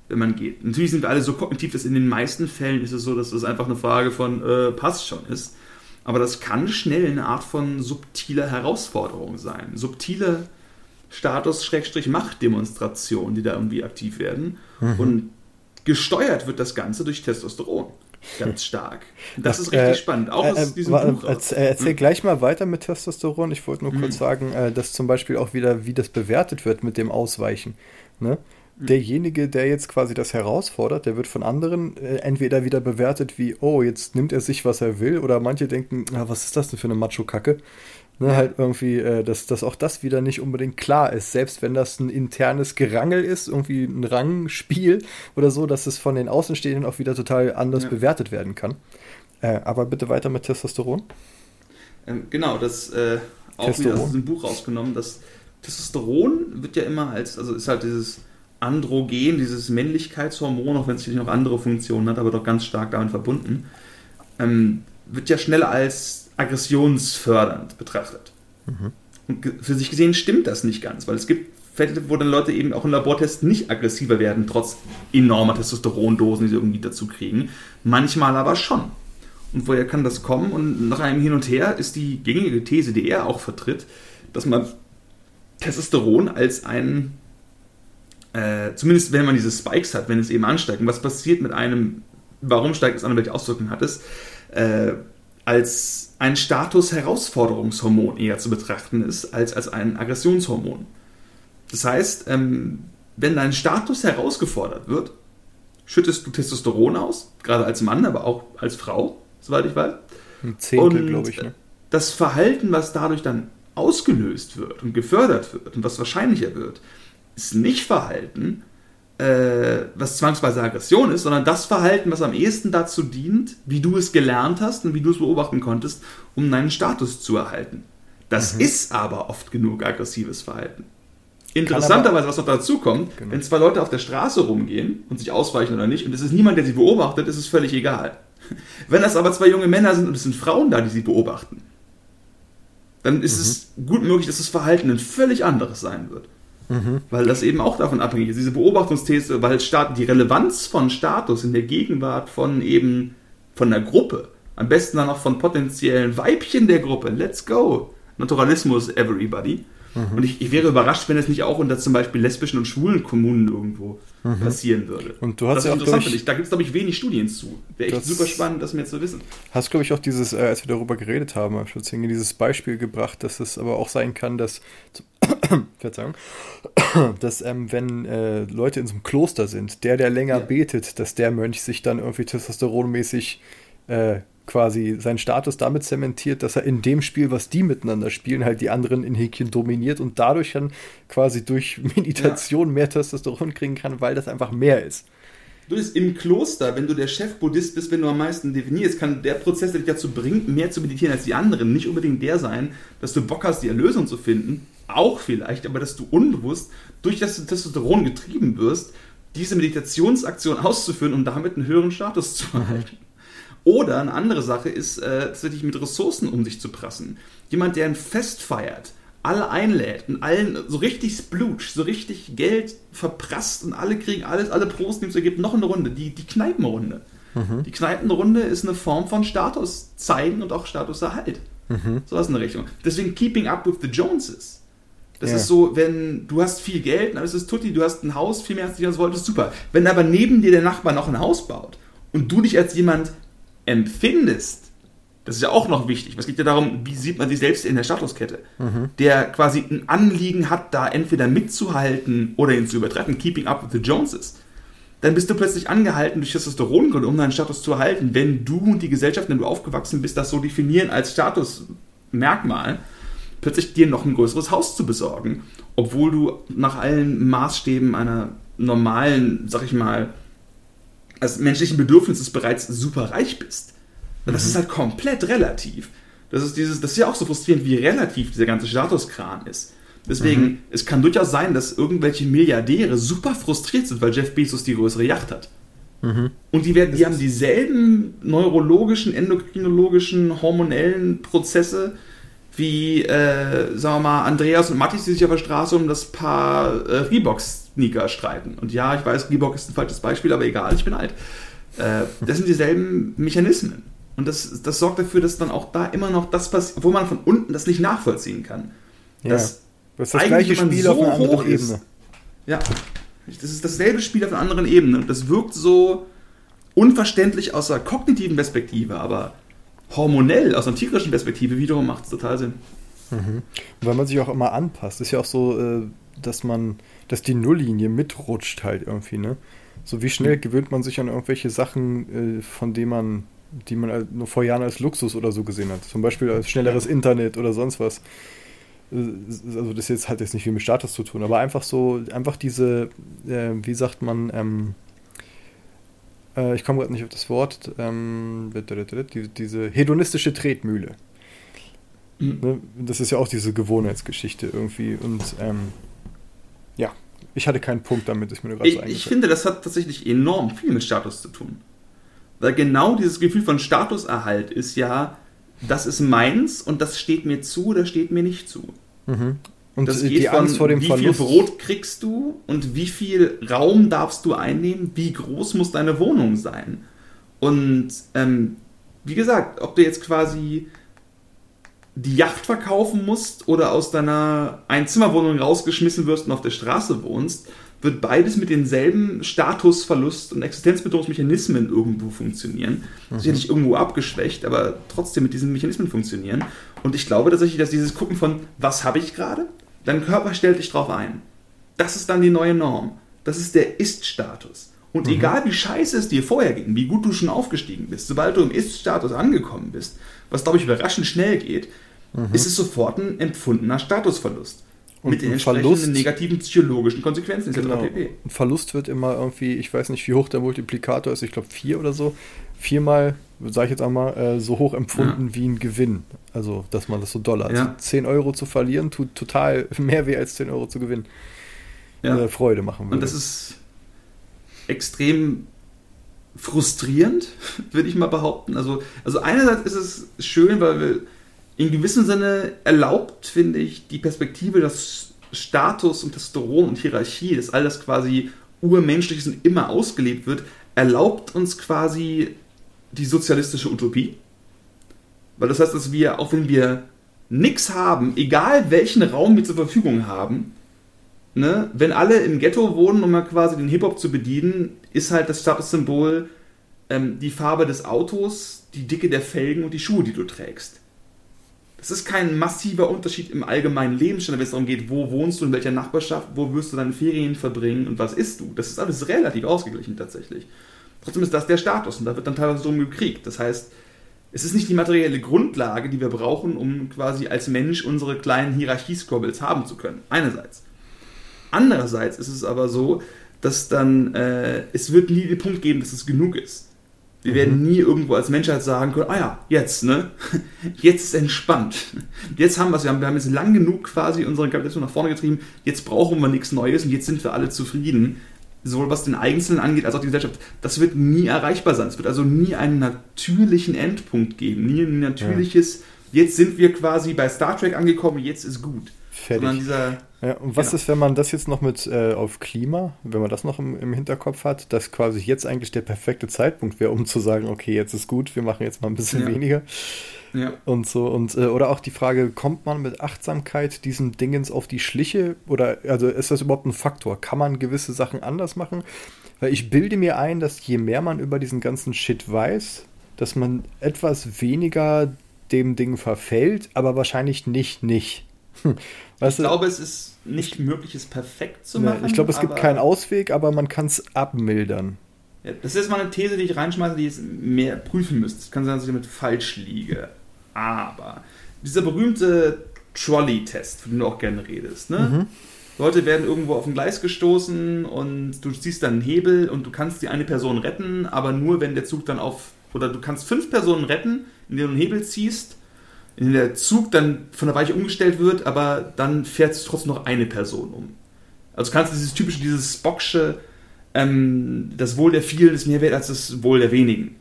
wenn man geht. Natürlich sind wir alle so kognitiv, dass in den meisten Fällen ist es so, dass das einfach eine Frage von äh, passt schon ist. Aber das kann schnell eine Art von subtiler Herausforderung sein. Subtile Status-Machtdemonstrationen, die da irgendwie aktiv werden. Mhm. Und gesteuert wird das Ganze durch Testosteron. Ganz stark. Das, ist richtig äh, spannend. Auch aus äh, diesem äh, Buch erzähl, erzähl hm? gleich mal weiter mit Testosteron. Ich wollte nur hm. kurz sagen, äh, dass zum Beispiel auch wieder, wie das bewertet wird mit dem Ausweichen. Ne? Derjenige, der jetzt quasi das herausfordert, der wird von anderen äh, entweder wieder bewertet wie, oh, jetzt nimmt er sich, was er will, oder manche denken, na, was ist das denn für eine Macho-Kacke? Ne, ja. Halt irgendwie, äh, dass, dass auch das wieder nicht unbedingt klar ist. Selbst wenn das ein internes Gerangel ist, irgendwie ein Rangspiel oder so, dass es von den Außenstehenden auch wieder total anders ja. bewertet werden kann. Äh, aber bitte weiter mit Testosteron. Ähm, genau, das äh, auch wieder aus diesem Buch rausgenommen. Das Testosteron wird ja immer als, also ist halt dieses Androgen, dieses Männlichkeitshormon, auch wenn es noch andere Funktionen hat, aber doch ganz stark damit verbunden, ähm, wird ja schnell als aggressionsfördernd betrachtet. Mhm. Und für sich gesehen stimmt das nicht ganz, weil es gibt Fälle, wo dann Leute eben auch in Labortests nicht aggressiver werden, trotz enormer Testosterondosen, die sie irgendwie dazu kriegen. Manchmal aber schon. Und woher kann das kommen? Und nach einem Hin und Her ist die gängige These, die er auch vertritt, dass man Testosteron als ein äh, zumindest wenn man diese Spikes hat, wenn es eben ansteigt. Und was passiert mit einem, warum steigt es an, welche Auswirkungen hat es, äh, als ein Status-Herausforderungshormon eher zu betrachten ist, als als ein Aggressionshormon. Das heißt, ähm, wenn dein Status herausgefordert wird, schüttest du Testosteron aus, gerade als Mann, aber auch als Frau, soweit ich weiß. Ein Zehntel, glaube ich. Ne? Das Verhalten, was dadurch dann ausgelöst wird und gefördert wird und was wahrscheinlicher wird, ist nicht Verhalten, äh, was zwangsweise Aggression ist, sondern das Verhalten, was am ehesten dazu dient, wie du es gelernt hast und wie du es beobachten konntest, um deinen Status zu erhalten. Das mhm. ist aber oft genug aggressives Verhalten. Interessanterweise, was noch dazu kommt, genau. wenn zwei Leute auf der Straße rumgehen und sich ausweichen oder nicht, und es ist niemand, der sie beobachtet, ist es völlig egal. Wenn das aber zwei junge Männer sind und es sind Frauen da, die sie beobachten, dann ist mhm. es gut möglich, dass das Verhalten ein völlig anderes sein wird. Mhm. Weil das eben auch davon abhängig ist. Diese Beobachtungsthese, weil die Relevanz von Status in der Gegenwart von eben von der Gruppe, am besten dann auch von potenziellen Weibchen der Gruppe, let's go. Naturalismus, everybody. Mhm. Und ich, ich, wäre überrascht, wenn es nicht auch unter zum Beispiel lesbischen und schwulen Kommunen irgendwo mhm. passieren würde. Und du hast das ja auch, interessant, ich, Da gibt es, glaube ich, wenig Studien zu. Wäre echt super spannend, das mehr zu wissen. Hast, glaube ich, auch dieses, äh, als wir darüber geredet haben, habe ich dieses Beispiel gebracht, dass es aber auch sein kann, dass Verzeihung, dass ähm, wenn äh, Leute in so einem Kloster sind, der, der länger ja. betet, dass der Mönch sich dann irgendwie testosteronmäßig äh, quasi seinen Status damit zementiert, dass er in dem Spiel, was die miteinander spielen, halt die anderen in Häkchen dominiert und dadurch dann quasi durch Meditation ja. mehr Testosteron kriegen kann, weil das einfach mehr ist. Du bist im Kloster, wenn du der Chef-Buddhist bist, wenn du am meisten definierst, kann der Prozess, der dich dazu bringt, mehr zu meditieren als die anderen, nicht unbedingt der sein, dass du Bock hast, die Erlösung zu finden, auch vielleicht, aber dass du unbewusst durch das Testosteron getrieben wirst, diese Meditationsaktion auszuführen, um damit einen höheren Status zu erhalten. Oder eine andere Sache ist, äh, tatsächlich mit Ressourcen um sich zu prassen. Jemand, der ein Fest feiert, alle einlädt und allen so richtig splutsch, so richtig Geld verprasst und alle kriegen alles, alle Prosten, es ergibt noch eine Runde, die, die Kneipenrunde. Mhm. Die Kneipenrunde ist eine Form von Status zeigen und auch Statuserhalt. Mhm. So was in der Richtung. Deswegen Keeping Up with the Joneses. Das ja. ist so, wenn du hast viel Geld, dann ist es Tutti, du hast ein Haus, viel mehr als du das wolltest, super. Wenn aber neben dir der Nachbar noch ein Haus baut und du dich als jemand empfindest, das ist ja auch noch wichtig. Es geht ja darum, wie sieht man sich selbst in der Statuskette, mhm. der quasi ein Anliegen hat, da entweder mitzuhalten oder ihn zu übertreffen, keeping up with the Joneses. dann bist du plötzlich angehalten, durch Testosterongründe, um deinen Status zu erhalten, wenn du und die Gesellschaft, in der du aufgewachsen bist, das so definieren als Statusmerkmal, plötzlich dir noch ein größeres Haus zu besorgen, obwohl du nach allen Maßstäben einer normalen, sag ich mal, als menschlichen Bedürfnisses bereits super reich bist. Das mhm. ist halt komplett relativ. Das ist dieses, das ist ja auch so frustrierend, wie relativ dieser ganze Statuskran ist. Deswegen, mhm. es kann durchaus sein, dass irgendwelche Milliardäre super frustriert sind, weil Jeff Bezos die größere Yacht hat. Mhm. Und die, werden, die haben dieselben neurologischen, endokrinologischen, hormonellen Prozesse wie, äh, sagen wir mal, Andreas und Mattis, die sich auf der Straße um das Paar äh, Reebok-Sneaker streiten. Und ja, ich weiß, Reebok ist ein falsches Beispiel, aber egal, ich bin alt. Äh, das sind dieselben Mechanismen. Und das, das sorgt dafür, dass dann auch da immer noch das passiert, obwohl man von unten das nicht nachvollziehen kann. Ja. Dass das ist das gleiche Spiel so auf einer anderen Ebene. Ist. Ja, das ist dasselbe Spiel auf einer anderen Ebene. Und das wirkt so unverständlich aus der kognitiven Perspektive, aber hormonell, aus einer tierischen Perspektive wiederum macht es total Sinn. Mhm. Weil man sich auch immer anpasst. Ist ja auch so, äh, dass man, dass die Nulllinie mitrutscht halt irgendwie, ne? So wie schnell mhm. gewöhnt man sich an irgendwelche Sachen, äh, von denen man, die man nur vor Jahren als Luxus oder so gesehen hat. Zum Beispiel als schnelleres Internet oder sonst was. Äh, also das jetzt hat jetzt nicht viel mit Status zu tun, aber einfach so, einfach diese, äh, wie sagt man, ähm, äh, ich komme gerade nicht auf das Wort, ähm, die, diese hedonistische Tretmühle. Mhm. Ne? Das ist ja auch diese Gewohnheitsgeschichte irgendwie und ähm, ja, ich hatte keinen Punkt damit, ist mir gerade so Ich finde, das hat tatsächlich enorm viel mit Status zu tun. Weil genau dieses Gefühl von Statuserhalt ist ja, das ist meins und das steht mir zu oder steht mir nicht zu. Mhm. Und das geht die von, Angst vor dem wie Verlust. viel Brot kriegst du und wie viel Raum darfst du einnehmen, wie groß muss deine Wohnung sein. Und ähm, wie gesagt, ob du jetzt quasi die Yacht verkaufen musst oder aus deiner Einzimmerwohnung rausgeschmissen wirst und auf der Straße wohnst, wird beides mit denselben Statusverlust und Existenzbedrohungsmechanismen irgendwo funktionieren. Mhm. Sicherlich irgendwo abgeschwächt, aber trotzdem mit diesen Mechanismen funktionieren. Und ich glaube tatsächlich, dass dieses Gucken von, was habe ich gerade? Dein Körper stellt dich drauf ein. Das ist dann die neue Norm. Das ist der Ist-Status. Und mhm. egal wie scheiße es dir vorher ging, wie gut du schon aufgestiegen bist, sobald du im Ist-Status angekommen bist, was glaube ich überraschend schnell geht, mhm. ist es sofort ein empfundener Statusverlust. Und mit den entsprechenden Verlust, negativen psychologischen Konsequenzen genau. pp. Ein Verlust wird immer irgendwie, ich weiß nicht, wie hoch der Multiplikator ist, ich glaube vier oder so, viermal, sage ich jetzt einmal, äh, so hoch empfunden ja. wie ein Gewinn. Also, dass man das so doll hat. Ja. Also 10 Euro zu verlieren tut total mehr weh als 10 Euro zu gewinnen. Ja. Freude machen würde. Und das ist extrem frustrierend, würde ich mal behaupten. Also, also einerseits ist es schön, weil wir in gewissem Sinne erlaubt, finde ich, die Perspektive, dass Status und Testosteron und Hierarchie, dass all das quasi urmenschliches und immer ausgelebt wird, erlaubt uns quasi die sozialistische Utopie. Weil das heißt, dass wir, auch wenn wir nichts haben, egal welchen Raum wir zur Verfügung haben, ne, wenn alle im Ghetto wohnen, um mal quasi den Hip-Hop zu bedienen, ist halt das Statussymbol ähm, die Farbe des Autos, die Dicke der Felgen und die Schuhe, die du trägst. Es ist kein massiver Unterschied im allgemeinen Lebensstandard, wenn es darum geht, wo wohnst du, in welcher Nachbarschaft, wo wirst du deine Ferien verbringen und was isst du. Das ist alles relativ ausgeglichen tatsächlich. Trotzdem ist das der Status und da wird dann teilweise drum gekriegt. Das heißt, es ist nicht die materielle Grundlage, die wir brauchen, um quasi als Mensch unsere kleinen Hierarchiesquabbles haben zu können. Einerseits. Andererseits ist es aber so, dass dann äh, es wird nie den Punkt geben, dass es genug ist. Wir mhm. werden nie irgendwo als Menschheit sagen können, ah ja, jetzt, ne? Jetzt ist entspannt. Jetzt haben wir es, wir haben, wir haben jetzt lang genug quasi unseren Kapitalismus nach vorne getrieben, jetzt brauchen wir nichts Neues und jetzt sind wir alle zufrieden. Sowohl was den Einzelnen angeht, als auch die Gesellschaft. Das wird nie erreichbar sein. Es wird also nie einen natürlichen Endpunkt geben. Nie ein natürliches, ja. jetzt sind wir quasi bei Star Trek angekommen, jetzt ist gut. Fertig. Dieser, ja, und was genau. ist, wenn man das jetzt noch mit äh, auf Klima, wenn man das noch im, im, Hinterkopf hat, dass quasi jetzt eigentlich der perfekte Zeitpunkt wäre, um zu sagen, okay, jetzt ist gut, wir machen jetzt mal ein bisschen ja. weniger. Ja. Und so, und äh, oder auch die Frage, kommt man mit Achtsamkeit diesen Dingens auf die Schliche? Oder also ist das überhaupt ein Faktor? Kann man gewisse Sachen anders machen? Weil ich bilde mir ein, dass je mehr man über diesen ganzen Shit weiß, dass man etwas weniger dem Ding verfällt, aber wahrscheinlich nicht nicht. Weißt ich glaube, es ist nicht möglich, es perfekt zu machen. ich glaube, es gibt keinen Ausweg, aber man kann es abmildern. Ja, Das ist mal eine These, die ich reinschmeiße, die ihr mehr prüfen müsst. Es kann sein, dass ich damit falsch liege. Aber dieser berühmte Trolley-Test, von dem du auch gerne redest, ne? Mhm. Leute werden irgendwo auf ein Gleis gestoßen und du ziehst dann einen Hebel und du kannst die eine Person retten, aber nur wenn der Zug dann auf. Oder du kannst fünf Personen retten, indem du einen Hebel ziehst, in der Zug dann von der Weiche umgestellt wird, aber dann fährt trotzdem noch eine Person um. Also kannst du dieses typische, dieses Spocksche, ähm, das Wohl der vielen ist mehr wert als das Wohl der wenigen.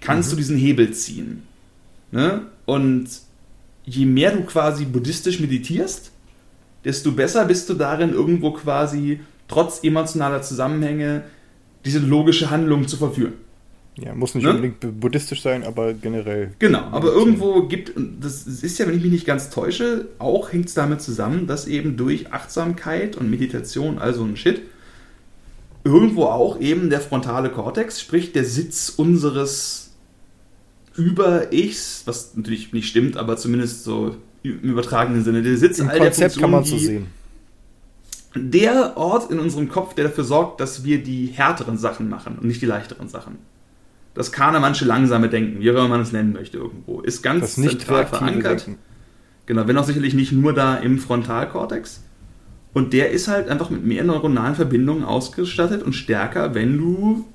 Kannst du diesen Hebel ziehen. Ne? Und je mehr du quasi buddhistisch meditierst, desto besser bist du darin, irgendwo quasi trotz emotionaler Zusammenhänge diese logische Handlung zu verführen. Ja, muss nicht Ne? unbedingt bu- buddhistisch sein, aber generell. Genau, aber irgendwo gibt, das ist ja, wenn ich mich nicht ganz täusche, auch hängt es damit zusammen, dass eben durch Achtsamkeit und Meditation, also ein Shit, irgendwo auch eben der frontale Kortex, sprich der Sitz unseres Über-Ichs, was natürlich nicht stimmt, aber zumindest so im übertragenen Sinne, der Sitz Im all der Konzept kann man so Funktionen, sehen. der Ort in unserem Kopf, der dafür sorgt, dass wir die härteren Sachen machen und nicht die leichteren Sachen. Das manche langsame Denken, wie auch immer man es nennen möchte irgendwo, ist ganz Das zentral verankert. Denken. Genau, wenn auch sicherlich nicht nur da im Frontalkortex. Und der ist halt einfach mit mehr neuronalen Verbindungen ausgestattet und stärker, wenn du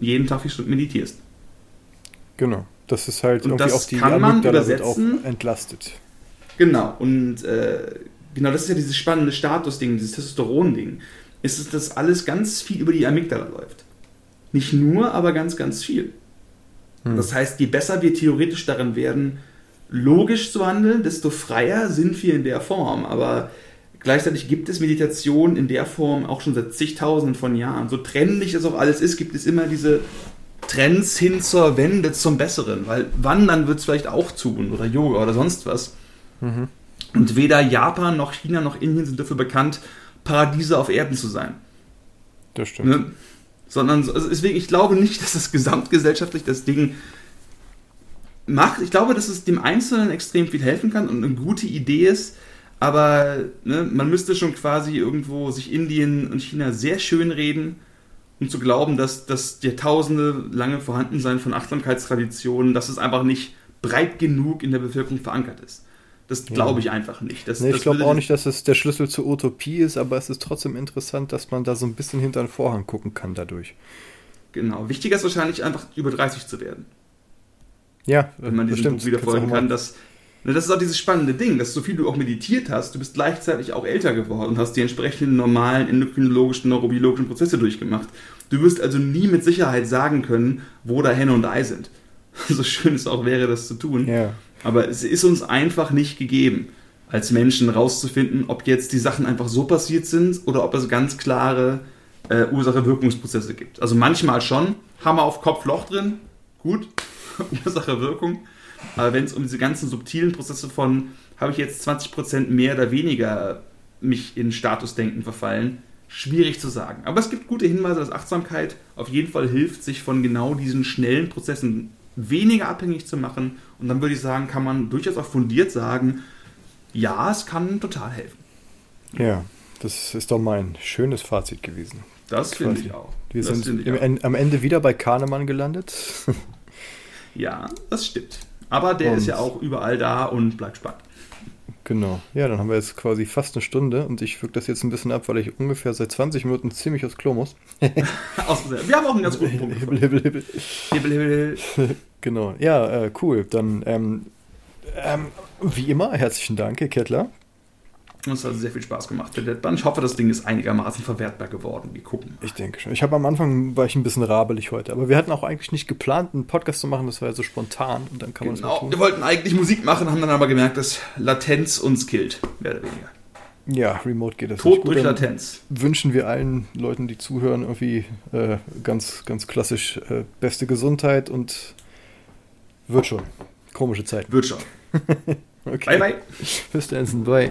jeden Tag vier Stunden meditierst. Genau. Das ist halt Und irgendwie das auch die kann man Amygdala wird auch übersetzen. entlastet. Genau, und äh, genau das ist ja dieses spannende Statusding, dieses Testosteron-Ding. Ist es, dass alles ganz viel über die Amygdala läuft. Nicht nur, aber ganz, ganz viel. Hm. Das heißt, je besser wir theoretisch darin werden, logisch zu handeln, desto freier sind wir in der Form. Aber gleichzeitig gibt es Meditation in der Form auch schon seit zigtausenden von Jahren. So trennlich das auch alles ist, gibt es immer diese Trends hin zur Wende zum Besseren. Weil Wandern wird es vielleicht auch tun oder Yoga oder sonst was. Mhm. Und weder Japan noch China noch Indien sind dafür bekannt, Paradiese auf Erden zu sein. Das stimmt. Ne? Sondern also deswegen, ich glaube nicht, dass das gesamtgesellschaftlich das Ding macht. Ich glaube, dass es dem Einzelnen extrem viel helfen kann und eine gute Idee ist. Aber ne, man müsste schon quasi irgendwo sich Indien und China sehr schön reden, um zu glauben, dass das Jahrtausende lange Vorhandensein von Achtsamkeitstraditionen, dass es einfach nicht breit genug in der Bevölkerung verankert ist. Das glaube ich einfach nicht. Das, Nee, ich glaube auch nicht, dass es der Schlüssel zur Utopie ist, aber es ist trotzdem interessant, dass man da so ein bisschen hinter den Vorhang gucken kann dadurch. Genau. Wichtiger ist wahrscheinlich einfach über 30 zu werden. Ja, wenn man das diesem Buch wieder folgen kann, dass das ist auch dieses spannende Ding, dass so viel du auch meditiert hast, du bist gleichzeitig auch älter geworden und hast die entsprechenden normalen endokrinologischen, neurobiologischen Prozesse durchgemacht. Du wirst also nie mit Sicherheit sagen können, wo da Henne und Ei sind. So schön es auch wäre, das zu tun. Ja, Aber es ist uns einfach nicht gegeben, als Menschen rauszufinden, ob jetzt die Sachen einfach so passiert sind oder ob es ganz klare äh, Ursache-Wirkungsprozesse gibt. Also manchmal schon, Hammer auf Kopf, Loch drin, gut, Ursache-Wirkung. Aber wenn es um diese ganzen subtilen Prozesse von, habe ich jetzt 20% mehr oder weniger mich in Statusdenken verfallen, schwierig zu sagen. Aber es gibt gute Hinweise, dass Achtsamkeit auf jeden Fall hilft, sich von genau diesen schnellen Prozessen weniger abhängig zu machen. Und dann würde ich sagen, kann man durchaus auch fundiert sagen, ja, es kann total helfen. ja, das ist doch mein schönes Fazit gewesen. Das finde ich auch. Wir das sind im, am Ende wieder bei Kahnemann gelandet. Ja, das stimmt. Aber der Und- ist ja auch überall da und bleibt spannend. Genau. Ja, dann haben wir jetzt quasi fast eine Stunde und ich wirke das jetzt ein bisschen ab, weil ich ungefähr seit 20 Minuten ziemlich aufs Klo muss. Wir haben auch einen ganz guten Punkt. Hibbel, hibbel, hibbel. Hibbel, hibbel, hibbel. Genau. Ja, äh, cool. Dann, ähm, ähm, wie immer, herzlichen Dank, Herr Kettler. Das hat sehr viel Spaß gemacht, der Deadband. Ich hoffe, das Ding ist einigermaßen verwertbar geworden. Wir gucken. Ich denke schon. Ich habe am Anfang war ich ein bisschen rabelig heute, aber wir hatten auch eigentlich nicht geplant, einen Podcast zu machen. Das war ja so spontan und dann kann man das Genau. Wir wollten eigentlich Musik machen, haben dann aber gemerkt, dass Latenz uns killt. Mehr oder weniger. Ja, Remote geht das Tod nicht gut. durch Latenz. Wünschen wir allen Leuten, die zuhören, irgendwie äh, ganz, ganz klassisch äh, beste Gesundheit und wird schon. Komische Zeit. Wird schon. Okay. Bye, bye. Bis dann, bye.